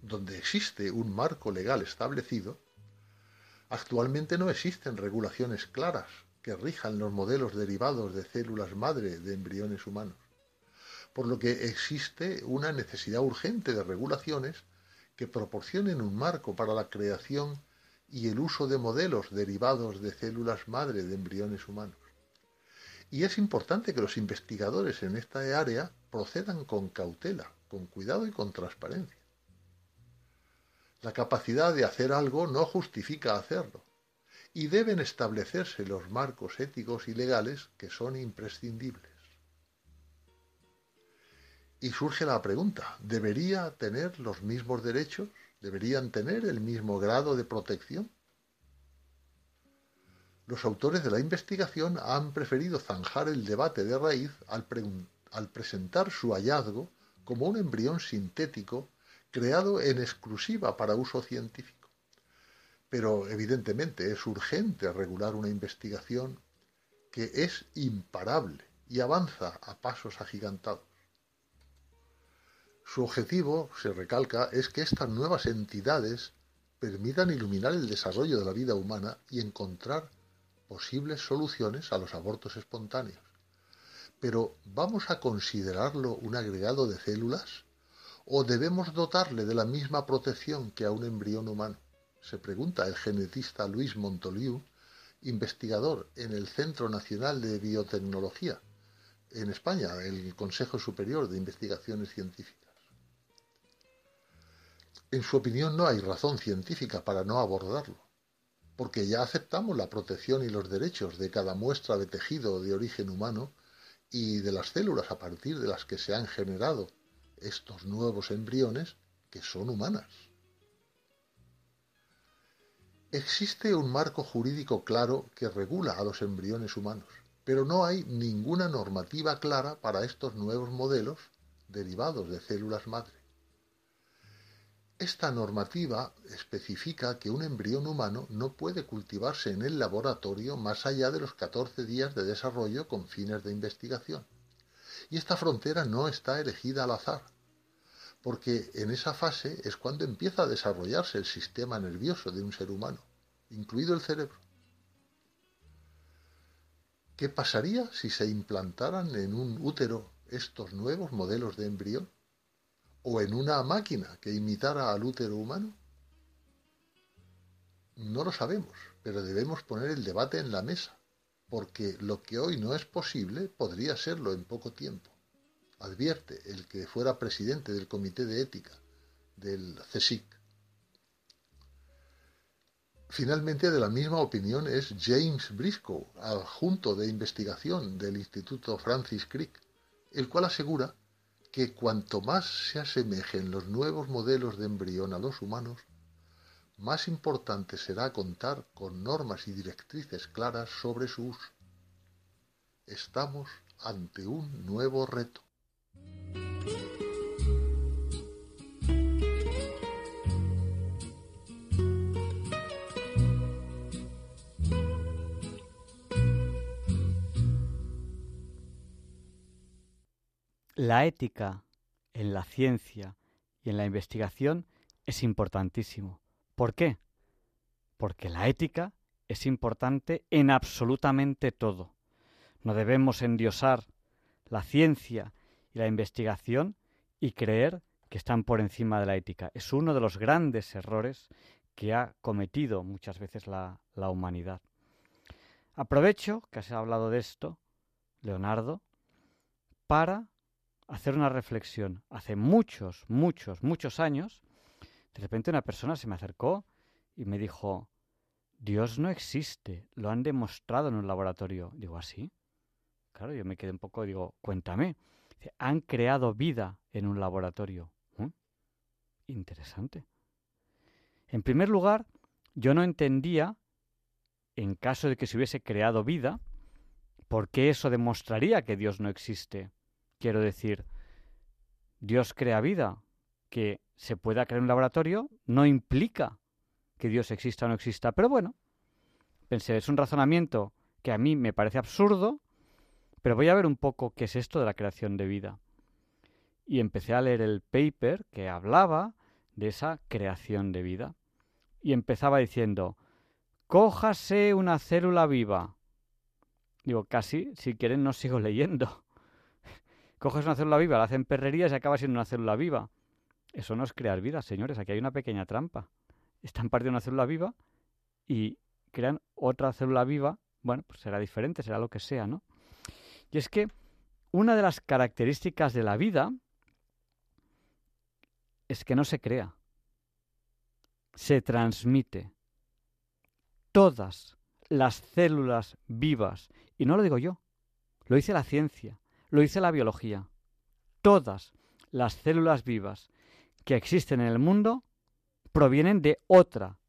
donde existe un marco legal establecido, actualmente no existen regulaciones claras que rijan los modelos derivados de células madre de embriones humanos, por lo que existe una necesidad urgente de regulaciones que proporcionen un marco para la creación y el uso de modelos derivados de células madre de embriones humanos, Y es importante que los investigadores en esta área procedan con cautela, con cuidado y con transparencia. La capacidad de hacer algo no justifica hacerlo, y deben establecerse los marcos éticos y legales que son imprescindibles. Y surge la pregunta, ¿debería tener los mismos derechos? ¿Deberían tener el mismo grado de protección? Los autores de la investigación han preferido zanjar el debate de raíz al, presentar su hallazgo como un embrión sintético creado en exclusiva para uso científico. Pero evidentemente es urgente regular una investigación que es imparable y avanza a pasos agigantados. Su objetivo, se recalca, es que estas nuevas entidades permitan iluminar el desarrollo de la vida humana y encontrar posibles soluciones a los abortos espontáneos. Pero ¿vamos a considerarlo un agregado de células? ¿O debemos dotarle de la misma protección que a un embrión humano? Se pregunta el genetista Luis Montoliu, investigador en el Centro Nacional de Biotecnología, en España, el Consejo Superior de Investigaciones Científicas. En su opinión no hay razón científica para no abordarlo porque ya aceptamos la protección y los derechos de cada muestra de tejido de origen humano y de las células a partir de las que se han generado estos nuevos embriones que son humanas. Existe un marco jurídico claro que regula a los embriones humanos, pero no hay ninguna normativa clara para estos nuevos modelos derivados de células madre. Esta normativa especifica que un embrión humano no puede cultivarse en el laboratorio más allá de los 14 días de desarrollo con fines de investigación. Y esta frontera no está elegida al azar, porque en esa fase es cuando empieza a desarrollarse el sistema nervioso de un ser humano, incluido el cerebro. ¿Qué pasaría si se implantaran en un útero estos nuevos modelos de embrión? O en una máquina que imitara al útero humano? No lo sabemos, pero debemos poner el debate en la mesa, porque lo que hoy no es posible podría serlo en poco tiempo. Advierte el que fuera presidente del Comité de Ética del CSIC. Finalmente, de la misma opinión es James Briscoe, adjunto de investigación del Instituto Francis Crick, el cual asegura que cuanto más se asemejen los nuevos modelos de embrión a los humanos, más importante será contar con normas y directrices claras sobre su uso. Estamos ante un nuevo reto. La ética en la ciencia y en la investigación es importantísimo. ¿Por qué? Porque la ética es importante en absolutamente todo. No debemos endiosar la ciencia y la investigación y creer que están por encima de la ética. Es uno de los grandes errores que ha cometido muchas veces la, la humanidad. Aprovecho que has hablado de esto, Leonardo, para hacer una reflexión. Hace muchos, muchos, muchos años, de repente una persona se me acercó y me dijo, Dios no existe, lo han demostrado en un laboratorio. Digo, ¿así? ¿Ah, claro, yo me quedé un poco, digo, cuéntame. han creado vida en un laboratorio. ¿Mm? Interesante. En primer lugar, yo no entendía, en caso de que se hubiese creado vida, por qué eso demostraría que Dios no existe. Quiero decir, Dios crea vida. Que se pueda crear un laboratorio no implica que Dios exista o no exista. Pero bueno, pensé, es un razonamiento que a mí me parece absurdo, pero voy a ver un poco qué es esto de la creación de vida. Y empecé a leer el paper que hablaba de esa creación de vida. Y empezaba diciendo, cójase una célula viva. Digo, casi, si quieren, no sigo <laughs> leyendo. Coges una célula viva, la hacen perrerías y acaba siendo una célula viva. Eso no es crear vida, señores. Aquí hay una pequeña trampa. Están partiendo una célula viva y crean otra célula viva. Bueno, pues será diferente, será lo que sea, ¿no? Y es que una de las características de la vida es que no se crea, se transmite. Todas las células vivas, y no lo digo yo, lo dice la ciencia, lo dice la biología, todas las células vivas que existen en el mundo provienen de otra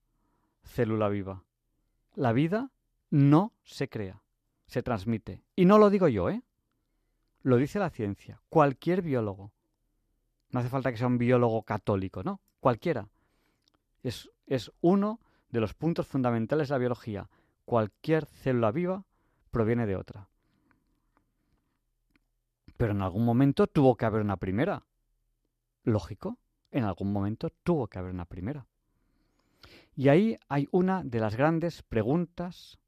célula viva. La vida no se crea, se transmite. Y no lo digo yo, ¿eh? Lo dice la ciencia, cualquier biólogo. No hace falta que sea un biólogo católico, ¿no? Cualquiera. Es, es uno de los puntos fundamentales de la biología. Cualquier célula viva proviene de otra. Pero en algún momento tuvo que haber una primera. Lógico, en algún momento tuvo que haber una primera. Y ahí hay una de las grandes preguntas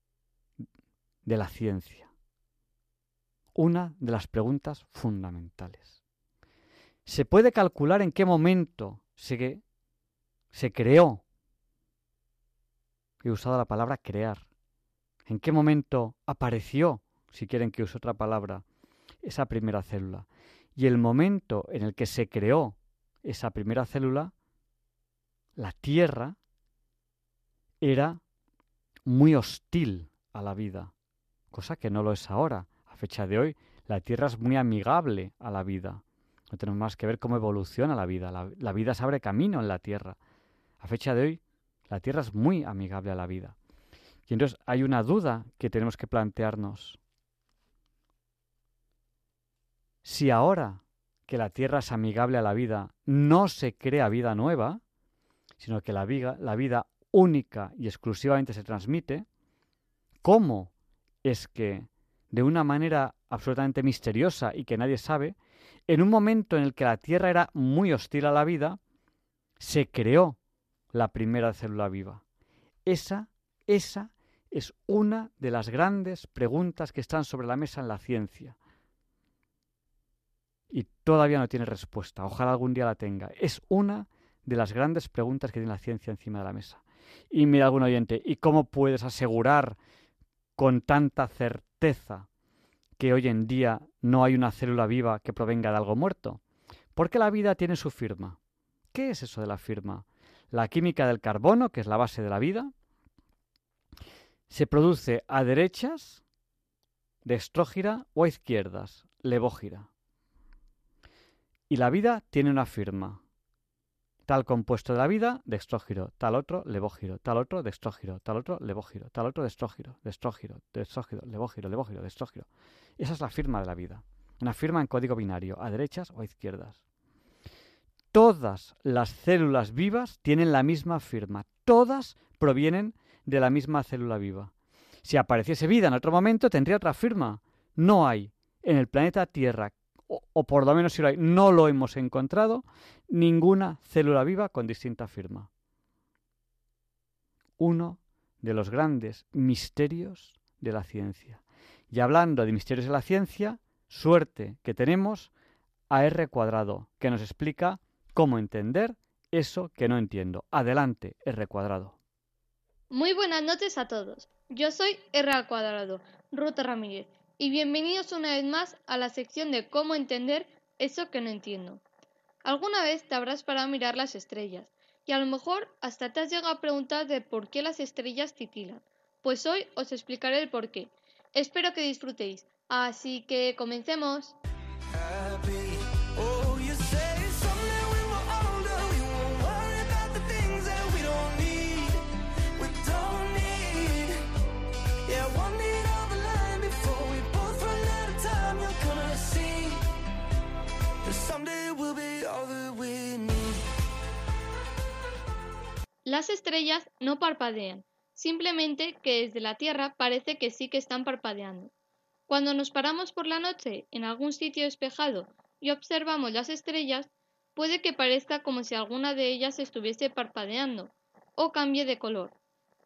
de la ciencia. Una de las preguntas fundamentales. ¿Se puede calcular en qué momento se, se creó? He usado la palabra crear. ¿En qué momento apareció, si quieren que use otra palabra, esa primera célula? Y el momento en el que se creó esa primera célula, la Tierra era muy hostil a la vida, cosa que no lo es ahora. A fecha de hoy, la Tierra es muy amigable a la vida. No tenemos más que ver cómo evoluciona la vida. La, vida se abre camino en la Tierra. A fecha de hoy, la Tierra es muy amigable a la vida. Y entonces hay una duda que tenemos que plantearnos. Si ahora que la Tierra es amigable a la vida, no se crea vida nueva, sino que la vida, la vida única y exclusivamente se transmite, ¿cómo es que de una manera absolutamente misteriosa y que nadie sabe, en un momento en el que la Tierra era muy hostil a la vida, se creó la primera célula viva? Esa, esa es una de las grandes preguntas que están sobre la mesa en la ciencia y todavía no tiene respuesta. Ojalá algún día la tenga. Es una de las grandes preguntas que tiene la ciencia encima de la mesa. Y mira algún oyente, ¿y cómo puedes asegurar con tanta certeza que hoy en día no hay una célula viva que provenga de algo muerto? Porque la vida tiene su firma. ¿Qué es eso de la firma? La química del carbono, que es la base de la vida, se produce a derechas de estrógira o a izquierdas, levógira. Y la vida tiene una firma. Tal compuesto de la vida, dextrógiro, tal otro, levógiro, tal otro, dextrógiro, tal otro, levógiro, tal otro, dextrógiro, dextrógiro, dextrógiro, levógiro, levógiro, dextrógiro. Esa es la firma de la vida. Una firma en código binario, a derechas o a izquierdas. Todas las células vivas tienen la misma firma. Todas provienen de la misma célula viva. Si apareciese vida en otro momento, tendría otra firma. No hay en el planeta Tierra o, por lo menos si lo hay, no lo hemos encontrado, ninguna célula viva con distinta firma. Uno de los grandes misterios de la ciencia. Y hablando de misterios de la ciencia, suerte que tenemos a R cuadrado, que nos explica cómo entender eso que no entiendo. Adelante, R cuadrado. Muy buenas noches a todos. Yo soy R cuadrado, Ruta Ramírez, y bienvenidos una vez más a la sección de cómo entender eso que no entiendo. Alguna vez te habrás parado a mirar las estrellas y a lo mejor hasta te has llegado a preguntar de por qué las estrellas titilan. Pues hoy os explicaré el por qué. Espero que disfrutéis. Así que comencemos. Las estrellas no parpadean, simplemente que desde la Tierra parece que sí que están parpadeando. Cuando nos paramos por la noche en algún sitio despejado y observamos las estrellas, puede que parezca como si alguna de ellas estuviese parpadeando o cambie de color.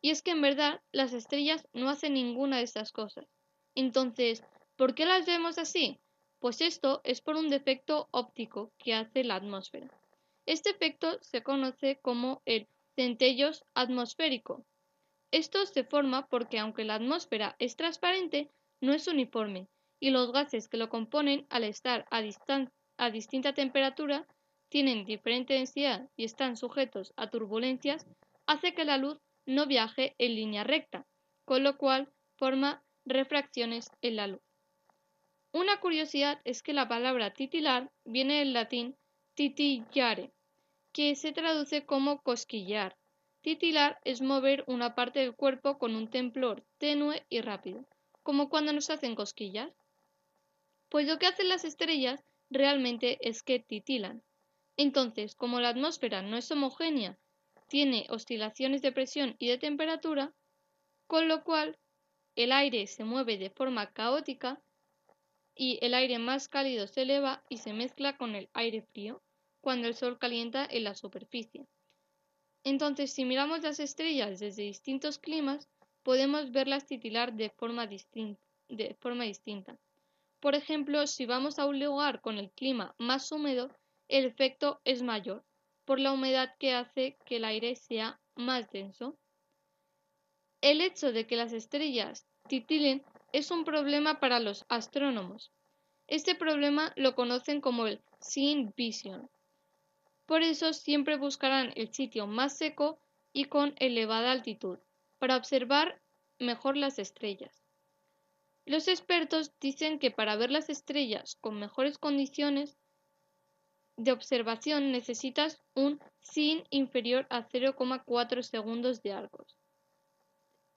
Y es que en verdad las estrellas no hacen ninguna de estas cosas. Entonces, ¿por qué las vemos así? Pues esto es por un defecto óptico que hace la atmósfera. Este efecto se conoce como el centellos atmosférico. Esto se forma porque aunque la atmósfera es transparente, no es uniforme y los gases que lo componen, al estar a, a distinta temperatura, tienen diferente densidad y están sujetos a turbulencias, hace que la luz no viaje en línea recta, con lo cual forma refracciones en la luz. Una curiosidad es que la palabra titilar viene del latín titillare, que se traduce como cosquillar. Titilar es mover una parte del cuerpo con un temblor tenue y rápido, como cuando nos hacen cosquillas. Pues lo que hacen las estrellas realmente es que titilan. Entonces, como la atmósfera no es homogénea, tiene oscilaciones de presión y de temperatura, con lo cual el aire se mueve de forma caótica y el aire más cálido se eleva y se mezcla con el aire frío cuando el Sol calienta en la superficie. Entonces, si miramos las estrellas desde distintos climas, podemos verlas titilar de forma, distinta. Por ejemplo, si vamos a un lugar con el clima más húmedo, el efecto es mayor, por la humedad que hace que el aire sea más denso. El hecho de que las estrellas titilen es un problema para los astrónomos. Este problema lo conocen como el Seeing Vision. Por eso siempre buscarán el sitio más seco y con elevada altitud, para observar mejor las estrellas. Los expertos dicen que para ver las estrellas con mejores condiciones de observación necesitas un sin inferior a 0,4 segundos de arcos.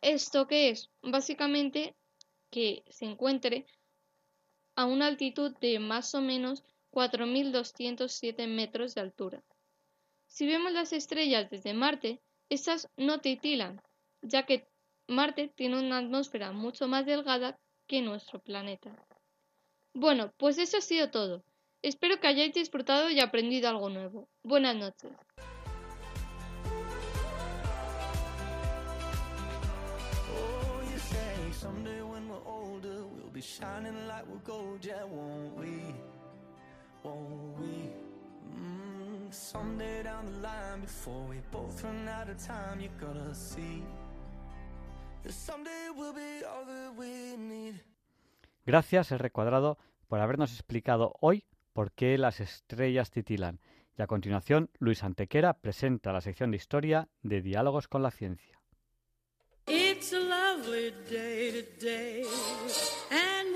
¿Esto qué es? Básicamente que se encuentre a una altitud de más o menos 4.207 metros de altura. Si vemos las estrellas desde Marte, estas no titilan, ya que Marte tiene una atmósfera mucho más delgada que nuestro planeta. Bueno, pues eso ha sido todo. Espero que hayáis disfrutado y aprendido algo nuevo. Buenas noches. Gracias, el recuadrado, por habernos explicado hoy por qué las estrellas titilan. Y a continuación, Luis Antequera presenta la sección de historia de Diálogos con la Ciencia. It's a lovely day today, and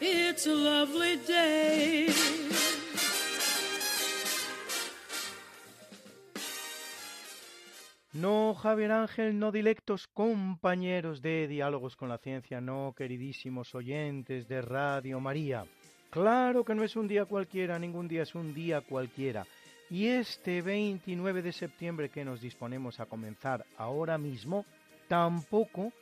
it's a lovely day. No, Javier Ángel, no dilectos compañeros de Diálogos con la Ciencia, no, queridísimos oyentes de Radio María. Claro que no es un día cualquiera, ningún día es un día cualquiera. Y este 29 de septiembre que nos disponemos a comenzar ahora mismo, tampoco,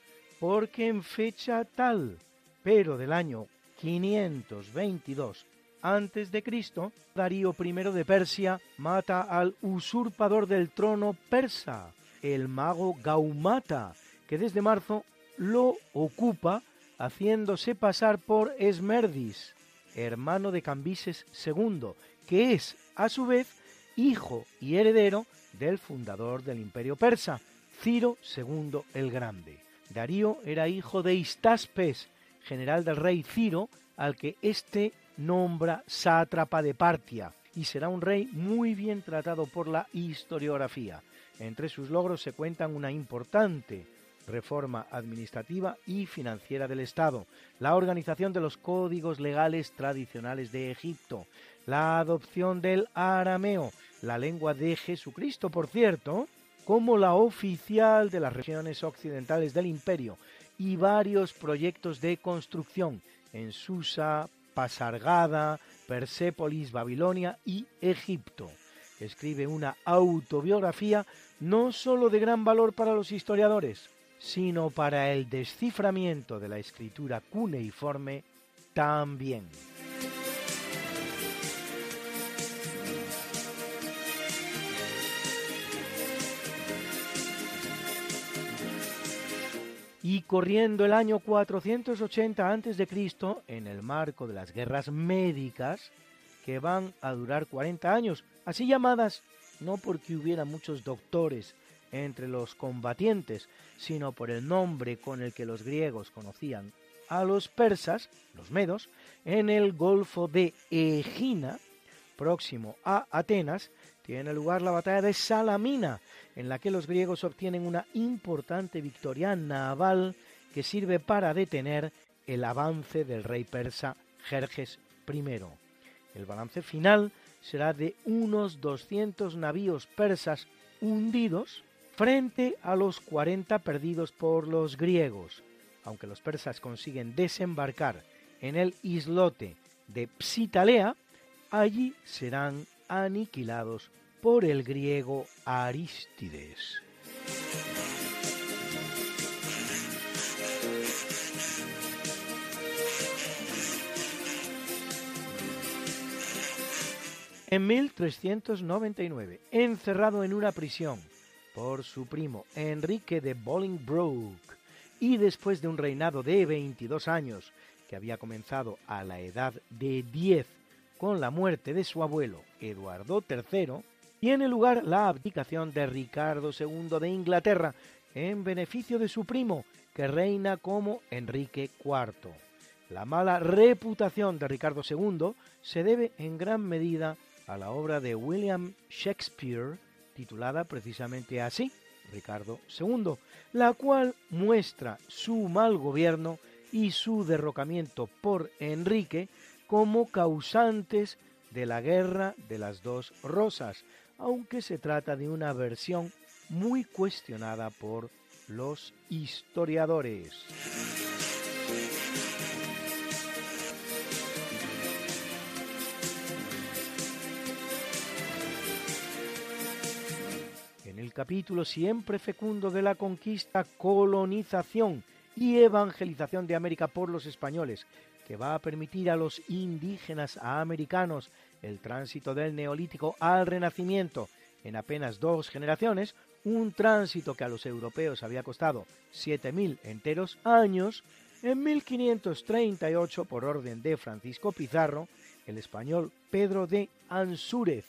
porque en fecha tal, pero del año 522 antes de Cristo, Darío I de Persia mata al usurpador del trono persa, el mago Gaumata, que desde marzo lo ocupa haciéndose pasar por Esmerdis, hermano de Cambises II, que es, a su vez, hijo y heredero del fundador del imperio persa, Ciro II el Grande. Darío era hijo de Istaspes, general del rey Ciro, al que éste nombra sátrapa de Partia, y será un rey muy bien tratado por la historiografía. Entre sus logros se cuentan una importante reforma administrativa y financiera del Estado, la organización de los códigos legales tradicionales de Egipto, la adopción del arameo, la lengua de Jesucristo, por cierto, como la oficial de las regiones occidentales del imperio, y varios proyectos de construcción en Susa, Pasargada, Persépolis, Babilonia y Egipto. Escribe una autobiografía no sólo de gran valor para los historiadores, sino para el desciframiento de la escritura cuneiforme también. Y corriendo el año 480 a.C., en el marco de las guerras médicas, que van a durar 40 años, así llamadas no porque hubiera muchos doctores entre los combatientes, sino por el nombre con el que los griegos conocían a los persas, los medos, en el Golfo de Egina, próximo a Atenas, tiene lugar la batalla de Salamina, en la que los griegos obtienen una importante victoria naval que sirve para detener el avance del rey persa Jerjes I. El balance final será de unos 200 navíos persas hundidos frente a los 40 perdidos por los griegos. Aunque los persas consiguen desembarcar en el islote de Psitalea, allí serán aniquilados por el griego Arístides. En 1399, encerrado en una prisión por su primo Enrique de Bolingbroke, y después de un reinado de 22 años, que había comenzado a la edad de 10 con la muerte de su abuelo Eduardo III, tiene lugar la abdicación de Ricardo II de Inglaterra en beneficio de su primo, que reina como Enrique IV. La mala reputación de Ricardo II se debe en gran medida a la obra de William Shakespeare, titulada precisamente así, Ricardo II, la cual muestra su mal gobierno y su derrocamiento por Enrique como causantes de la guerra de las dos rosas, aunque se trata de una versión muy cuestionada por los historiadores. En el capítulo siempre fecundo de la conquista, colonización y evangelización de América por los españoles, que va a permitir a los indígenas americanos el tránsito del neolítico al renacimiento. En apenas dos generaciones, un tránsito que a los europeos había costado 7.000 enteros años, en 1538, por orden de Francisco Pizarro, el español Pedro de Ansúrez,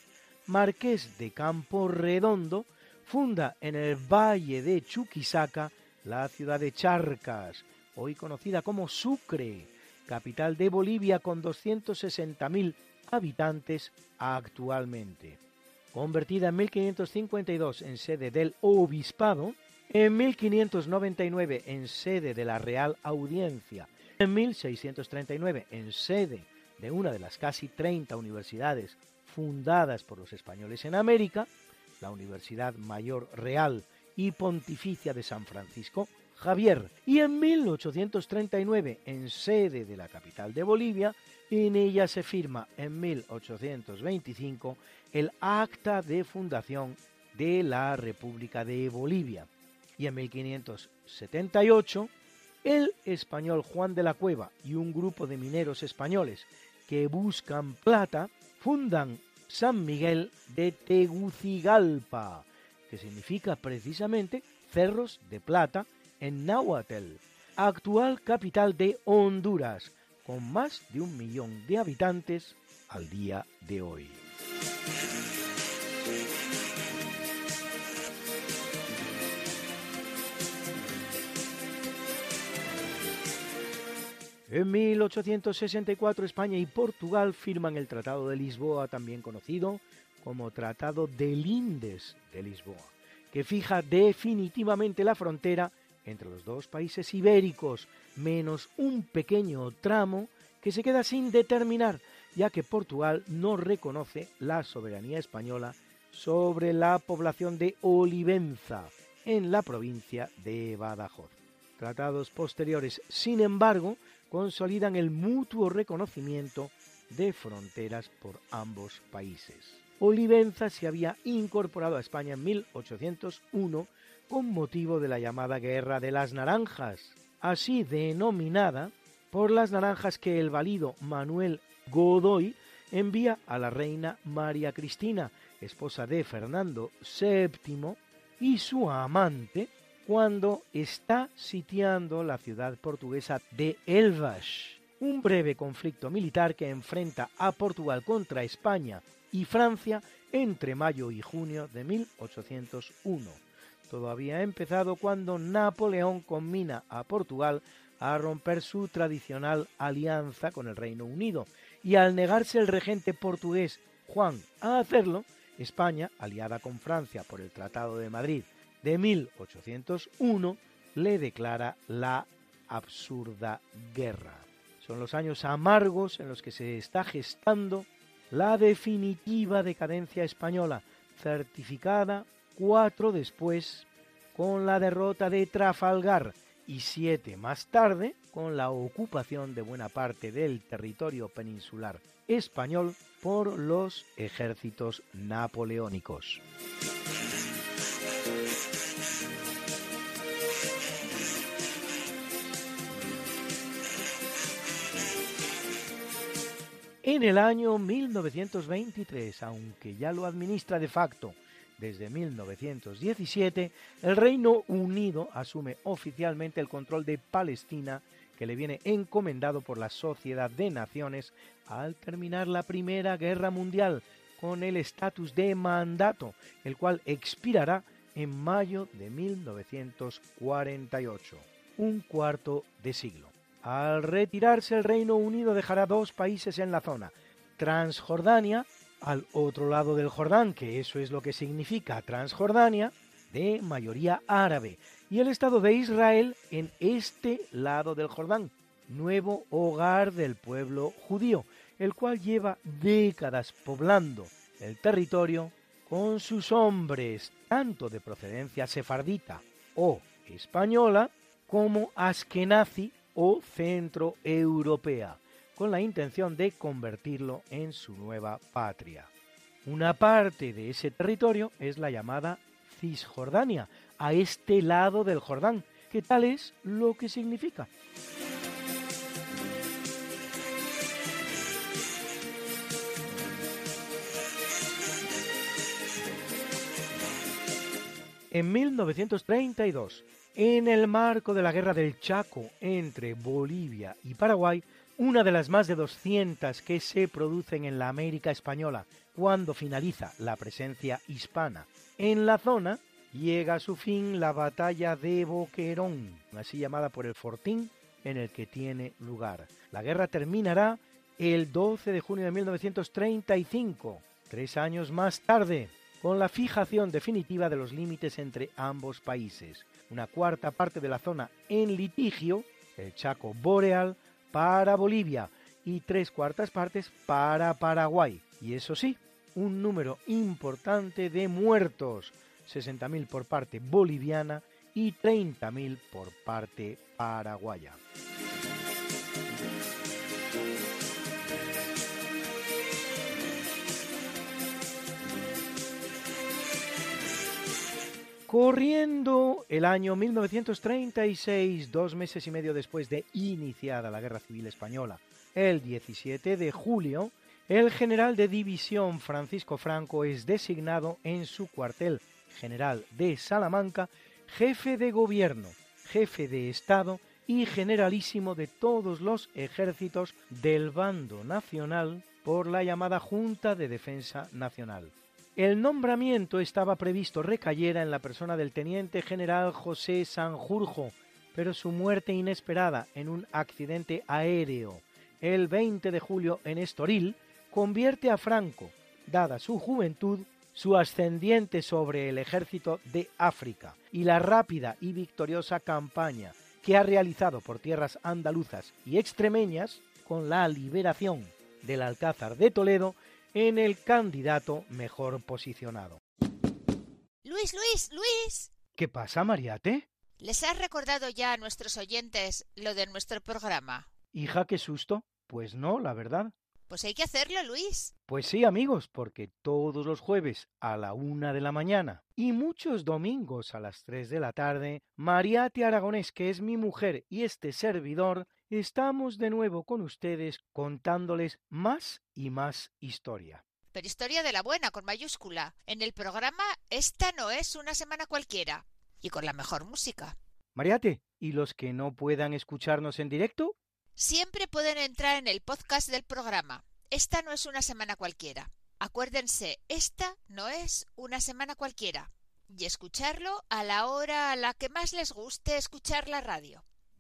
marqués de Campo Redondo, funda en el valle de Chuquisaca la ciudad de Charcas, hoy conocida como Sucre, capital de Bolivia con 260.000 habitantes actualmente. Convertida en 1552 en sede del obispado, en 1599 en sede de la Real Audiencia, en 1639 en sede de una de las casi 30 universidades fundadas por los españoles en América, la Universidad Mayor Real y Pontificia de San Francisco Javier, y en 1839, en sede de la capital de Bolivia, en ella se firma en 1825 el acta de fundación de la República de Bolivia. Y en 1578, el español Juan de la Cueva y un grupo de mineros españoles que buscan plata fundan San Miguel de Tegucigalpa, que significa precisamente cerros de plata en Nahuatl, actual capital de Honduras, con más de un millón de habitantes al día de hoy. En 1864 España y Portugal firman el Tratado de Lisboa, también conocido como Tratado de Lindes de Lisboa, que fija definitivamente la frontera entre los dos países ibéricos, menos un pequeño tramo que se queda sin determinar, ya que Portugal no reconoce la soberanía española sobre la población de Olivenza, en la provincia de Badajoz. Tratados posteriores, sin embargo, consolidan el mutuo reconocimiento de fronteras por ambos países. Olivenza se había incorporado a España en 1801 con motivo de la llamada Guerra de las Naranjas, así denominada por las naranjas que el valido Manuel Godoy envía a la reina María Cristina, esposa de Fernando VII, y su amante, cuando está sitiando la ciudad portuguesa de Elvas, un breve conflicto militar que enfrenta a Portugal contra España y Francia entre mayo y junio de 1801. Todo había empezado cuando Napoleón combina a Portugal a romper su tradicional alianza con el Reino Unido y al negarse el regente portugués Juan a hacerlo, España, aliada con Francia por el Tratado de Madrid de 1801, le declara la absurda guerra. Son los años amargos en los que se está gestando la definitiva decadencia española, certificada cuatro después con la derrota de Trafalgar y siete más tarde con la ocupación de buena parte del territorio peninsular español por los ejércitos napoleónicos. En el año 1923, aunque ya lo administra de facto desde 1917, el Reino Unido asume oficialmente el control de Palestina que le viene encomendado por la Sociedad de Naciones al terminar la Primera Guerra Mundial con el estatus de mandato, el cual expirará en mayo de 1948, un cuarto de siglo. Al retirarse el Reino Unido dejará dos países en la zona, Transjordania, al otro lado del Jordán, que eso es lo que significa Transjordania, de mayoría árabe, y el Estado de Israel en este lado del Jordán, nuevo hogar del pueblo judío, el cual lleva décadas poblando el territorio con sus hombres, tanto de procedencia sefardita o española, como askenazi o centroeuropea, con la intención de convertirlo en su nueva patria. Una parte de ese territorio es la llamada Cisjordania, a este lado del Jordán, que tal es lo que significa. En 1932, en el marco de la Guerra del Chaco entre Bolivia y Paraguay, una de las más de 200 que se producen en la América Española cuando finaliza la presencia hispana en la zona, llega a su fin la batalla de Boquerón, así llamada por el fortín en el que tiene lugar. La guerra terminará el 12 de junio de 1935, tres años más tarde, con la fijación definitiva de los límites entre ambos países. Una cuarta parte de la zona en litigio, el Chaco Boreal, para Bolivia y tres cuartas partes para Paraguay. Y eso sí, un número importante de muertos, 60.000 por parte boliviana y 30.000 por parte paraguaya. Corriendo el año 1936, dos meses y medio después de iniciada la Guerra Civil Española, el 17 de julio, el general de división Francisco Franco es designado en su cuartel general de Salamanca jefe de gobierno, jefe de Estado y generalísimo de todos los ejércitos del bando nacional por la llamada Junta de Defensa Nacional. El nombramiento estaba previsto recayera en la persona del teniente general José Sanjurjo, pero su muerte inesperada en un accidente aéreo el 20 de julio en Estoril convierte a Franco, dada su juventud, su ascendiente sobre el ejército de África y la rápida y victoriosa campaña que ha realizado por tierras andaluzas y extremeñas con la liberación del Alcázar de Toledo en el candidato mejor posicionado. Luis, Luis, Luis. ¿Qué pasa, Mariate? ¿Les has recordado ya a nuestros oyentes lo de nuestro programa? Hija, qué susto. Pues no, la verdad. Pues hay que hacerlo, Luis. Pues sí, amigos, porque todos los jueves a la una de la mañana y muchos domingos a las tres de la tarde, Mariate Aragonés, que es mi mujer y este servidor, estamos de nuevo con ustedes contándoles más y más historia. Pero historia de la buena, con mayúscula. En el programa Esta no es una semana cualquiera. y con la mejor música. Mariate, ¿y los que no puedan escucharnos en directo? Siempre pueden entrar en el podcast del programa. Esta no es una semana cualquiera. Acuérdense, esta no es una semana cualquiera. Y escucharlo a la hora a la que más les guste escuchar la radio.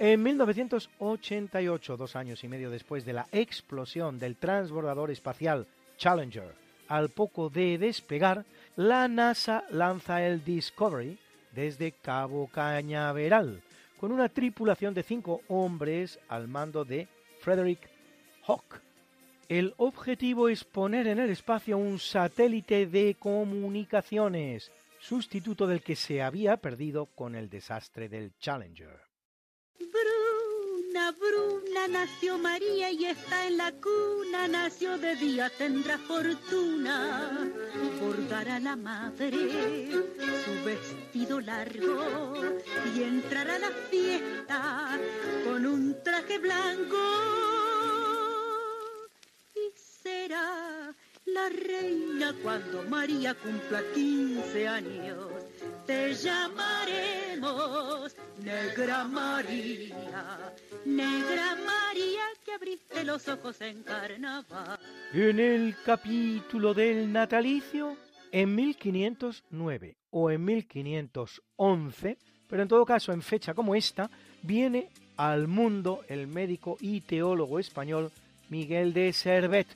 En 1988, dos años y medio después de la explosión del transbordador espacial Challenger, al poco de despegar, la NASA lanza el Discovery desde Cabo Cañaveral, con una tripulación de cinco hombres al mando de Frederick Hawk. El objetivo es poner en el espacio un satélite de comunicaciones, sustituto del que se había perdido con el desastre del Challenger. Bruna, Bruna, nació María y está en la cuna, nació de día, tendrá fortuna. Por dar a la madre su vestido largo y entrar a la fiesta con un traje blanco. Y será la reina cuando María cumpla 15 años. Te llamaremos Negra María, Negra María que abriste los ojos en carnaval. En el capítulo del natalicio, en 1509 o en 1511, pero en todo caso en fecha como esta, viene al mundo el médico y teólogo español Miguel de Servet,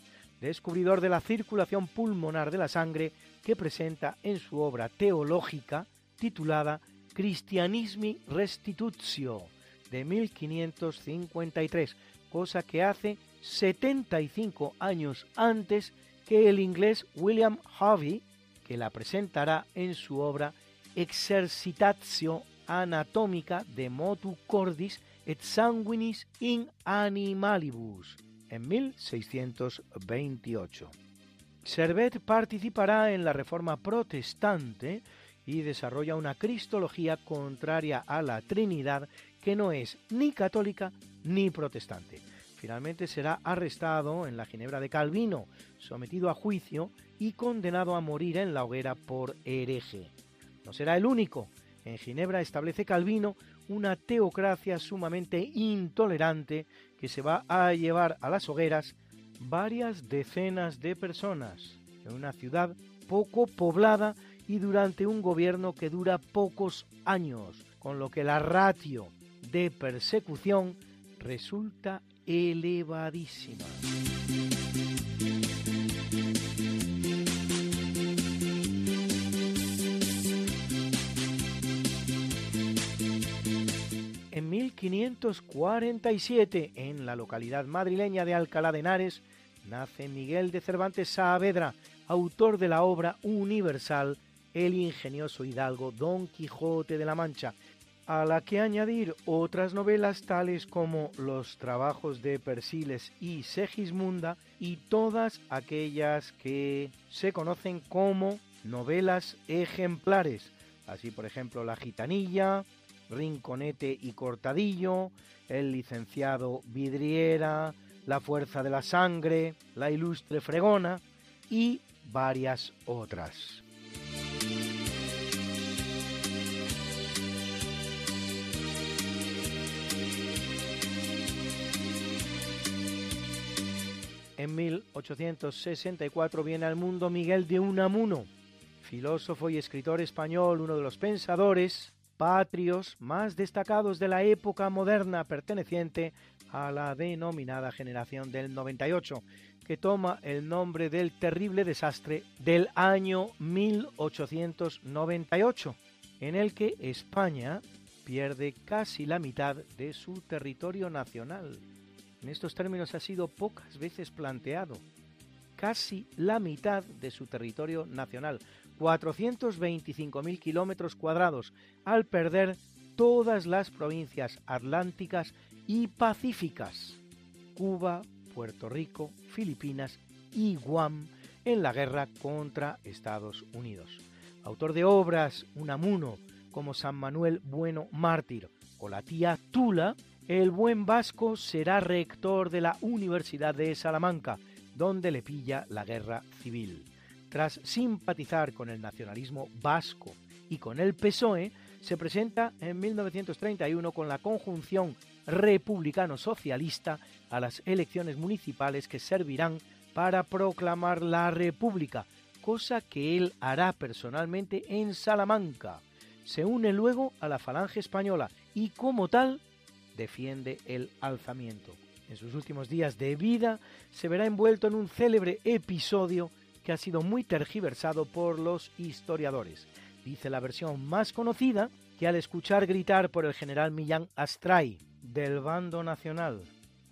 descubridor de la circulación pulmonar de la sangre, que presenta en su obra teológica titulada Christianismi Restitutio de 1553, cosa que hace 75 años antes que el inglés William Harvey, que la presentará en su obra Exercitatio Anatomica de Motu Cordis et Sanguinis in Animalibus, en 1628. Servet participará en la Reforma Protestante y desarrolla una cristología contraria a la Trinidad que no es ni católica ni protestante. Finalmente será arrestado en la Ginebra de Calvino, sometido a juicio y condenado a morir en la hoguera por hereje. No será el único. En Ginebra establece Calvino una teocracia sumamente intolerante que se va a llevar a las hogueras varias decenas de personas en una ciudad poco poblada y durante un gobierno que dura pocos años, con lo que la ratio de persecución resulta elevadísima. En 1547, en la localidad madrileña de Alcalá de Henares, nace Miguel de Cervantes Saavedra, autor de la obra universal El ingenioso hidalgo Don Quijote de la Mancha, a la que añadir otras novelas tales como Los trabajos de Persiles y Segismunda y todas aquellas que se conocen como novelas ejemplares, así por ejemplo La Gitanilla, Rinconete y Cortadillo, El licenciado Vidriera, La Fuerza de la Sangre, La Ilustre Fregona y varias otras. En 1864 viene al mundo Miguel de Unamuno, filósofo y escritor español, uno de los pensadores patrios más destacados de la época moderna perteneciente a la denominada generación del 98, que toma el nombre del terrible desastre del año 1898, en el que España pierde casi la mitad de su territorio nacional. En estos términos ha sido pocas veces planteado. Casi la mitad de su territorio nacional, 425.000 kilómetros cuadrados, al perder todas las provincias atlánticas y pacíficas, Cuba, Puerto Rico, Filipinas y Guam, en la guerra contra Estados Unidos. Autor de obras Unamuno, como San Manuel Bueno Mártir o la tía Tula, el buen vasco será rector de la Universidad de Salamanca, donde le pilla la guerra civil. Tras simpatizar con el nacionalismo vasco y con el PSOE, se presenta en 1931 con la conjunción republicano-socialista a las elecciones municipales que servirán para proclamar la República, cosa que él hará personalmente en Salamanca. Se une luego a la Falange Española y como tal defiende el alzamiento. En sus últimos días de vida se verá envuelto en un célebre episodio que ha sido muy tergiversado por los historiadores. Dice la versión más conocida que al escuchar gritar por el general Millán Astray del bando nacional,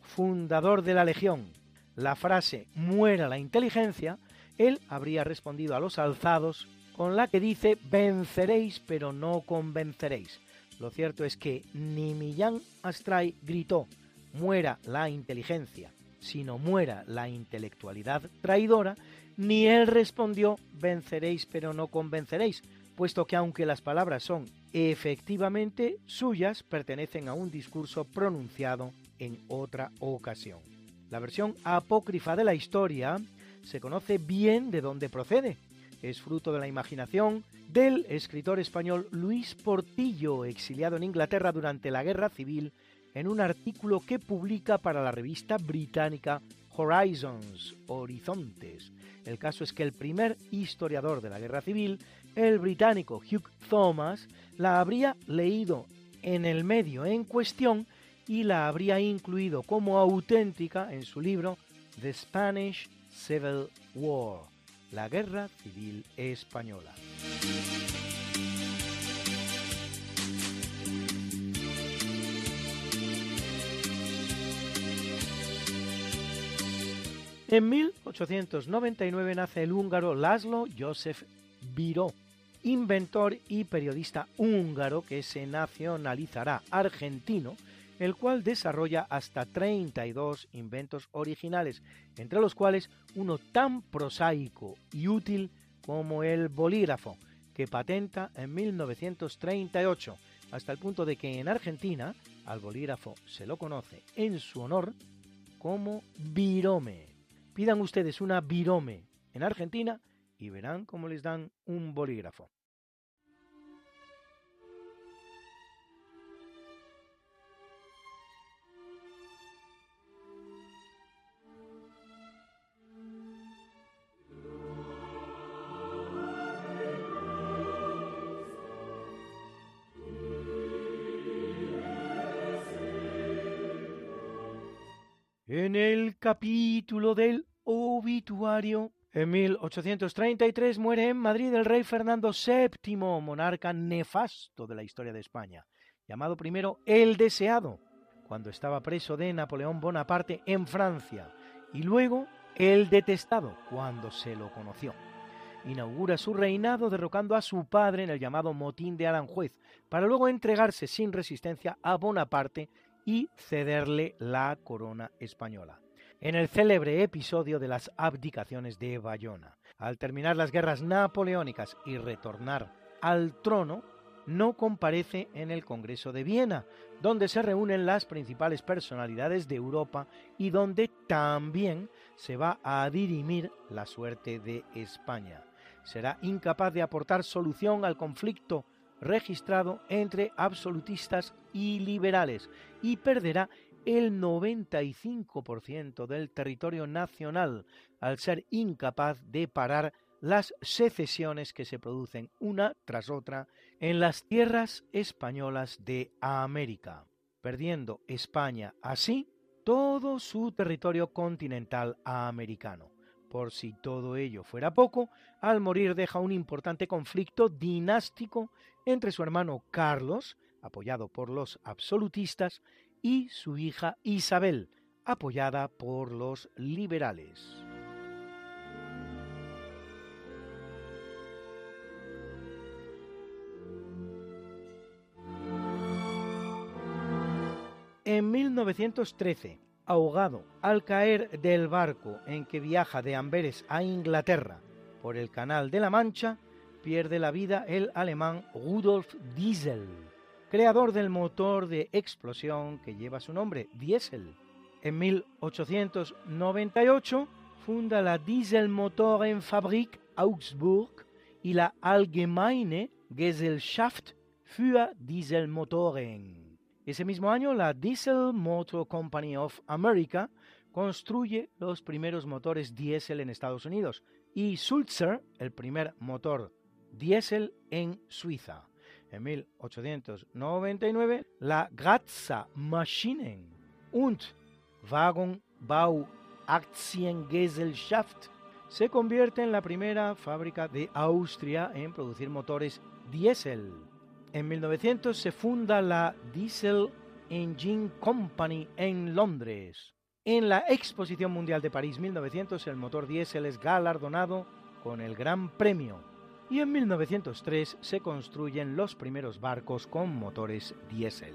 fundador de la Legión, la frase muera la inteligencia, él habría respondido a los alzados con la que dice venceréis pero no convenceréis. Lo cierto es que ni Millán Astray gritó muera la inteligencia, sino muera la intelectualidad traidora, ni él respondió venceréis pero no convenceréis, puesto que aunque las palabras son efectivamente suyas, pertenecen a un discurso pronunciado en otra ocasión. La versión apócrifa de la historia se conoce bien de dónde procede. Es fruto de la imaginación del escritor español Luis Portillo, exiliado en Inglaterra durante la Guerra Civil, en un artículo que publica para la revista británica Horizons, Horizontes. El caso es que el primer historiador de la Guerra Civil, el británico Hugh Thomas, la habría leído en el medio en cuestión y la habría incluido como auténtica en su libro The Spanish Civil War, la Guerra Civil Española. En 1899 nace el húngaro Laszlo Josef Biro, inventor y periodista húngaro que se nacionalizará argentino el cual desarrolla hasta 32 inventos originales, entre los cuales uno tan prosaico y útil como el bolígrafo, que patenta en 1938, hasta el punto de que en Argentina al bolígrafo se lo conoce en su honor como virome. Pidan ustedes una virome en Argentina y verán cómo les dan un bolígrafo. En el capítulo del obituario, en 1833 muere en Madrid el rey Fernando VII, monarca nefasto de la historia de España, llamado primero el deseado, cuando estaba preso de Napoleón Bonaparte en Francia, y luego el detestado, cuando se lo conoció. Inaugura su reinado derrocando a su padre en el llamado motín de Aranjuez, para luego entregarse sin resistencia a Bonaparte y cederle la corona española. En el célebre episodio de las abdicaciones de Bayona, al terminar las guerras napoleónicas y retornar al trono, no comparece en el Congreso de Viena, donde se reúnen las principales personalidades de Europa y donde también se va a dirimir la suerte de España. Será incapaz de aportar solución al conflicto registrado entre absolutistas y liberales y perderá el 95% del territorio nacional al ser incapaz de parar las secesiones que se producen una tras otra en las tierras españolas de América, perdiendo España así todo su territorio continental americano. Por si todo ello fuera poco, al morir deja un importante conflicto dinástico entre su hermano Carlos, apoyado por los absolutistas, y su hija Isabel, apoyada por los liberales. En 1913, ahogado al caer del barco en que viaja de Amberes a Inglaterra por el Canal de la Mancha, pierde la vida el alemán Rudolf Diesel, creador del motor de explosión que lleva su nombre, Diesel. En 1898 funda la Dieselmotorenfabrik Augsburg y la Allgemeine Gesellschaft für Dieselmotoren. Ese mismo año, la Diesel Motor Company of America construye los primeros motores diésel en Estados Unidos y Sulzer, el primer motor diésel en Suiza. En 1899, la Grazza Maschinen und Wagenbau Aktiengesellschaft se convierte en la primera fábrica de Austria en producir motores diésel. En 1900 se funda la Diesel Engine Company en Londres. En la Exposición Mundial de París 1900 el motor diésel es galardonado con el Gran Premio. Y en 1903 se construyen los primeros barcos con motores diésel.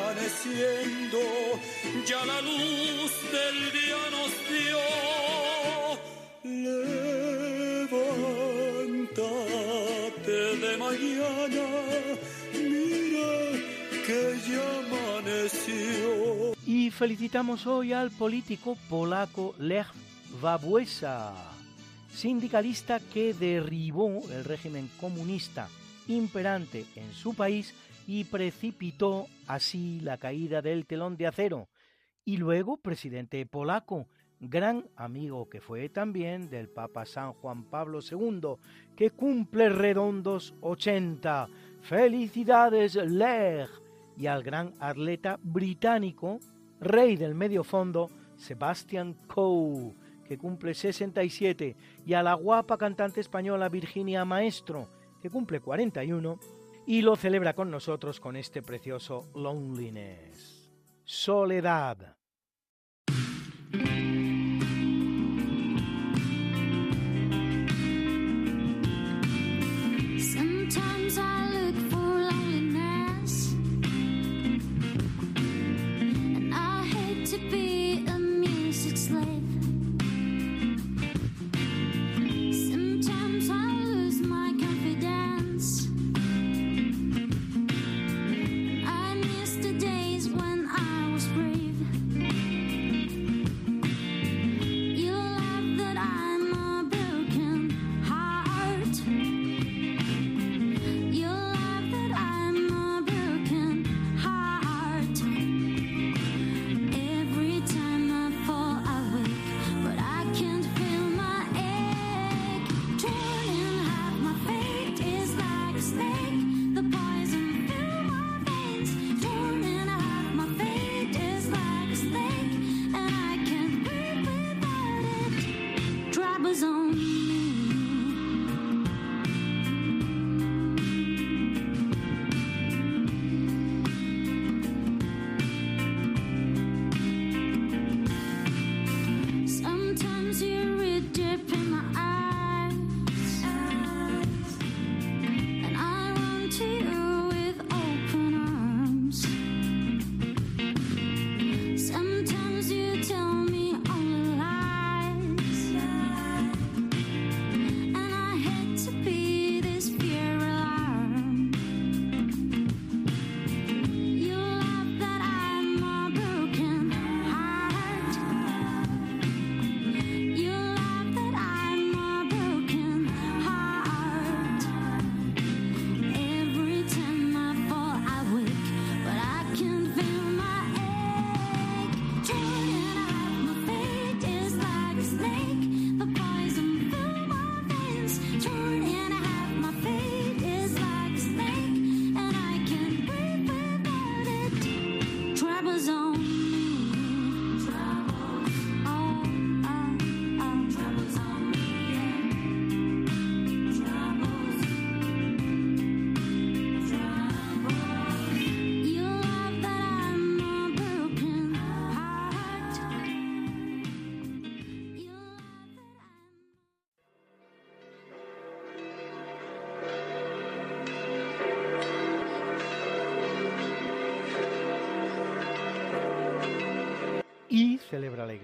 amaneciendo, ya la luz del día nos dio. Levántate de mañana, mira que ya amaneció. Y felicitamos hoy al político polaco Lech Wałęsa, sindicalista que derribó el régimen comunista imperante en su país y precipitó así la caída del telón de acero, y luego presidente polaco, gran amigo que fue también del Papa San Juan Pablo II, que cumple redondos 80. Felicidades, Lech, y al gran atleta británico, rey del medio fondo, Sebastian Coe, que cumple 67, y a la guapa cantante española Virginia Maestro, que cumple 41, y lo celebra con nosotros con este precioso Loneliness. Soledad.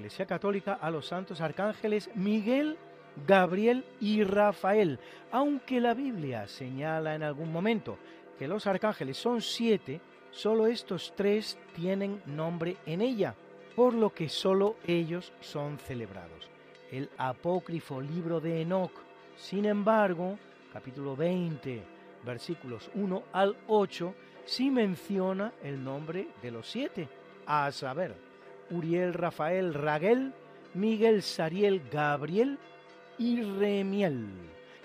Iglesia Católica a los santos arcángeles Miguel, Gabriel y Rafael, aunque la Biblia señala en algún momento que los arcángeles son siete, solo estos tres tienen nombre en ella, por lo que solo ellos son celebrados. El apócrifo libro de Enoc, sin embargo, capítulo 20, versículos 1 al 8, sí menciona el nombre de los siete, a saber, Uriel, Rafael, Raguel, Miguel, Sariel, Gabriel y Remiel,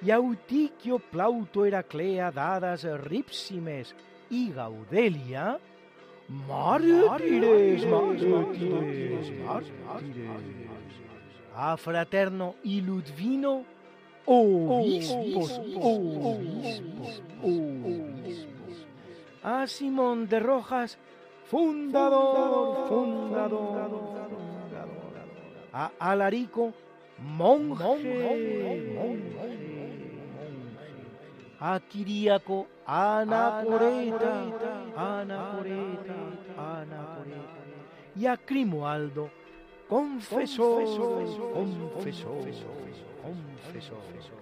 y Autiquio, Plauto, Heraclea, Dadas, Ripsimes y Gaudelia, mártires, mártires, mártires, a Fraterno y Ludvino, obispos, obispos, obispos, a Simón de Rojas, fundador, fundador, a Alarico, monje, a Kiriaco, anacoreta, anacoreta, anacoreta, y a Crimoaldo, confesor, confesor, confesor. got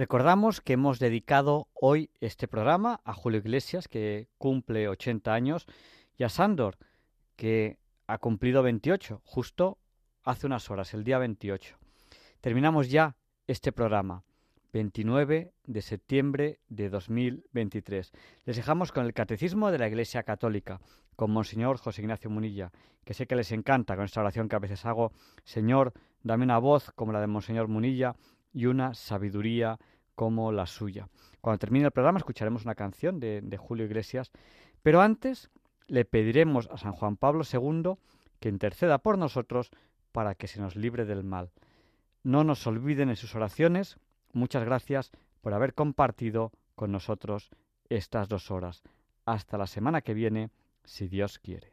Recordamos que hemos dedicado hoy este programa a Julio Iglesias, que cumple 80 años, y a Sándor, que ha cumplido 28, justo hace unas horas, el día 28. Terminamos ya este programa, 29 de septiembre de 2023. Les dejamos con el Catecismo de la Iglesia Católica, con Monseñor José Ignacio Munilla, que sé que les encanta con esta oración que a veces hago, Señor, dame una voz como la de Monseñor Munilla y una sabiduría como la suya. Cuando termine el programa escucharemos una canción de, de Julio Iglesias, pero antes le pediremos a San Juan Pablo II que interceda por nosotros para que se nos libre del mal. No nos olviden en sus oraciones. Muchas gracias por haber compartido con nosotros estas dos horas. Hasta la semana que viene, si Dios quiere.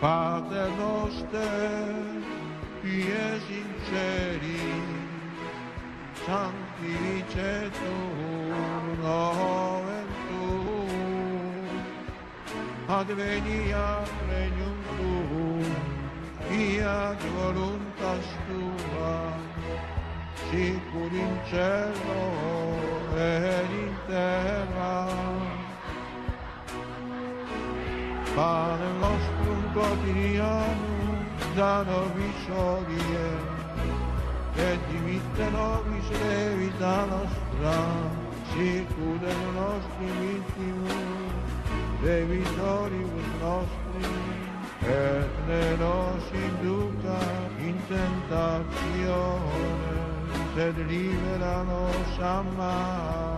Pater noster, pies in ceri, sanctificetur nomen tuum, adveniat regnum tuum, fiat voluntas tua, sicur in cielo et in terra. Pane nostrum quotidiano da novisciolie che dimittano miseria nostra, sicurano nostri vittimi, dei vittori nostri, e ne nos induca in tentazione, sed libera nos a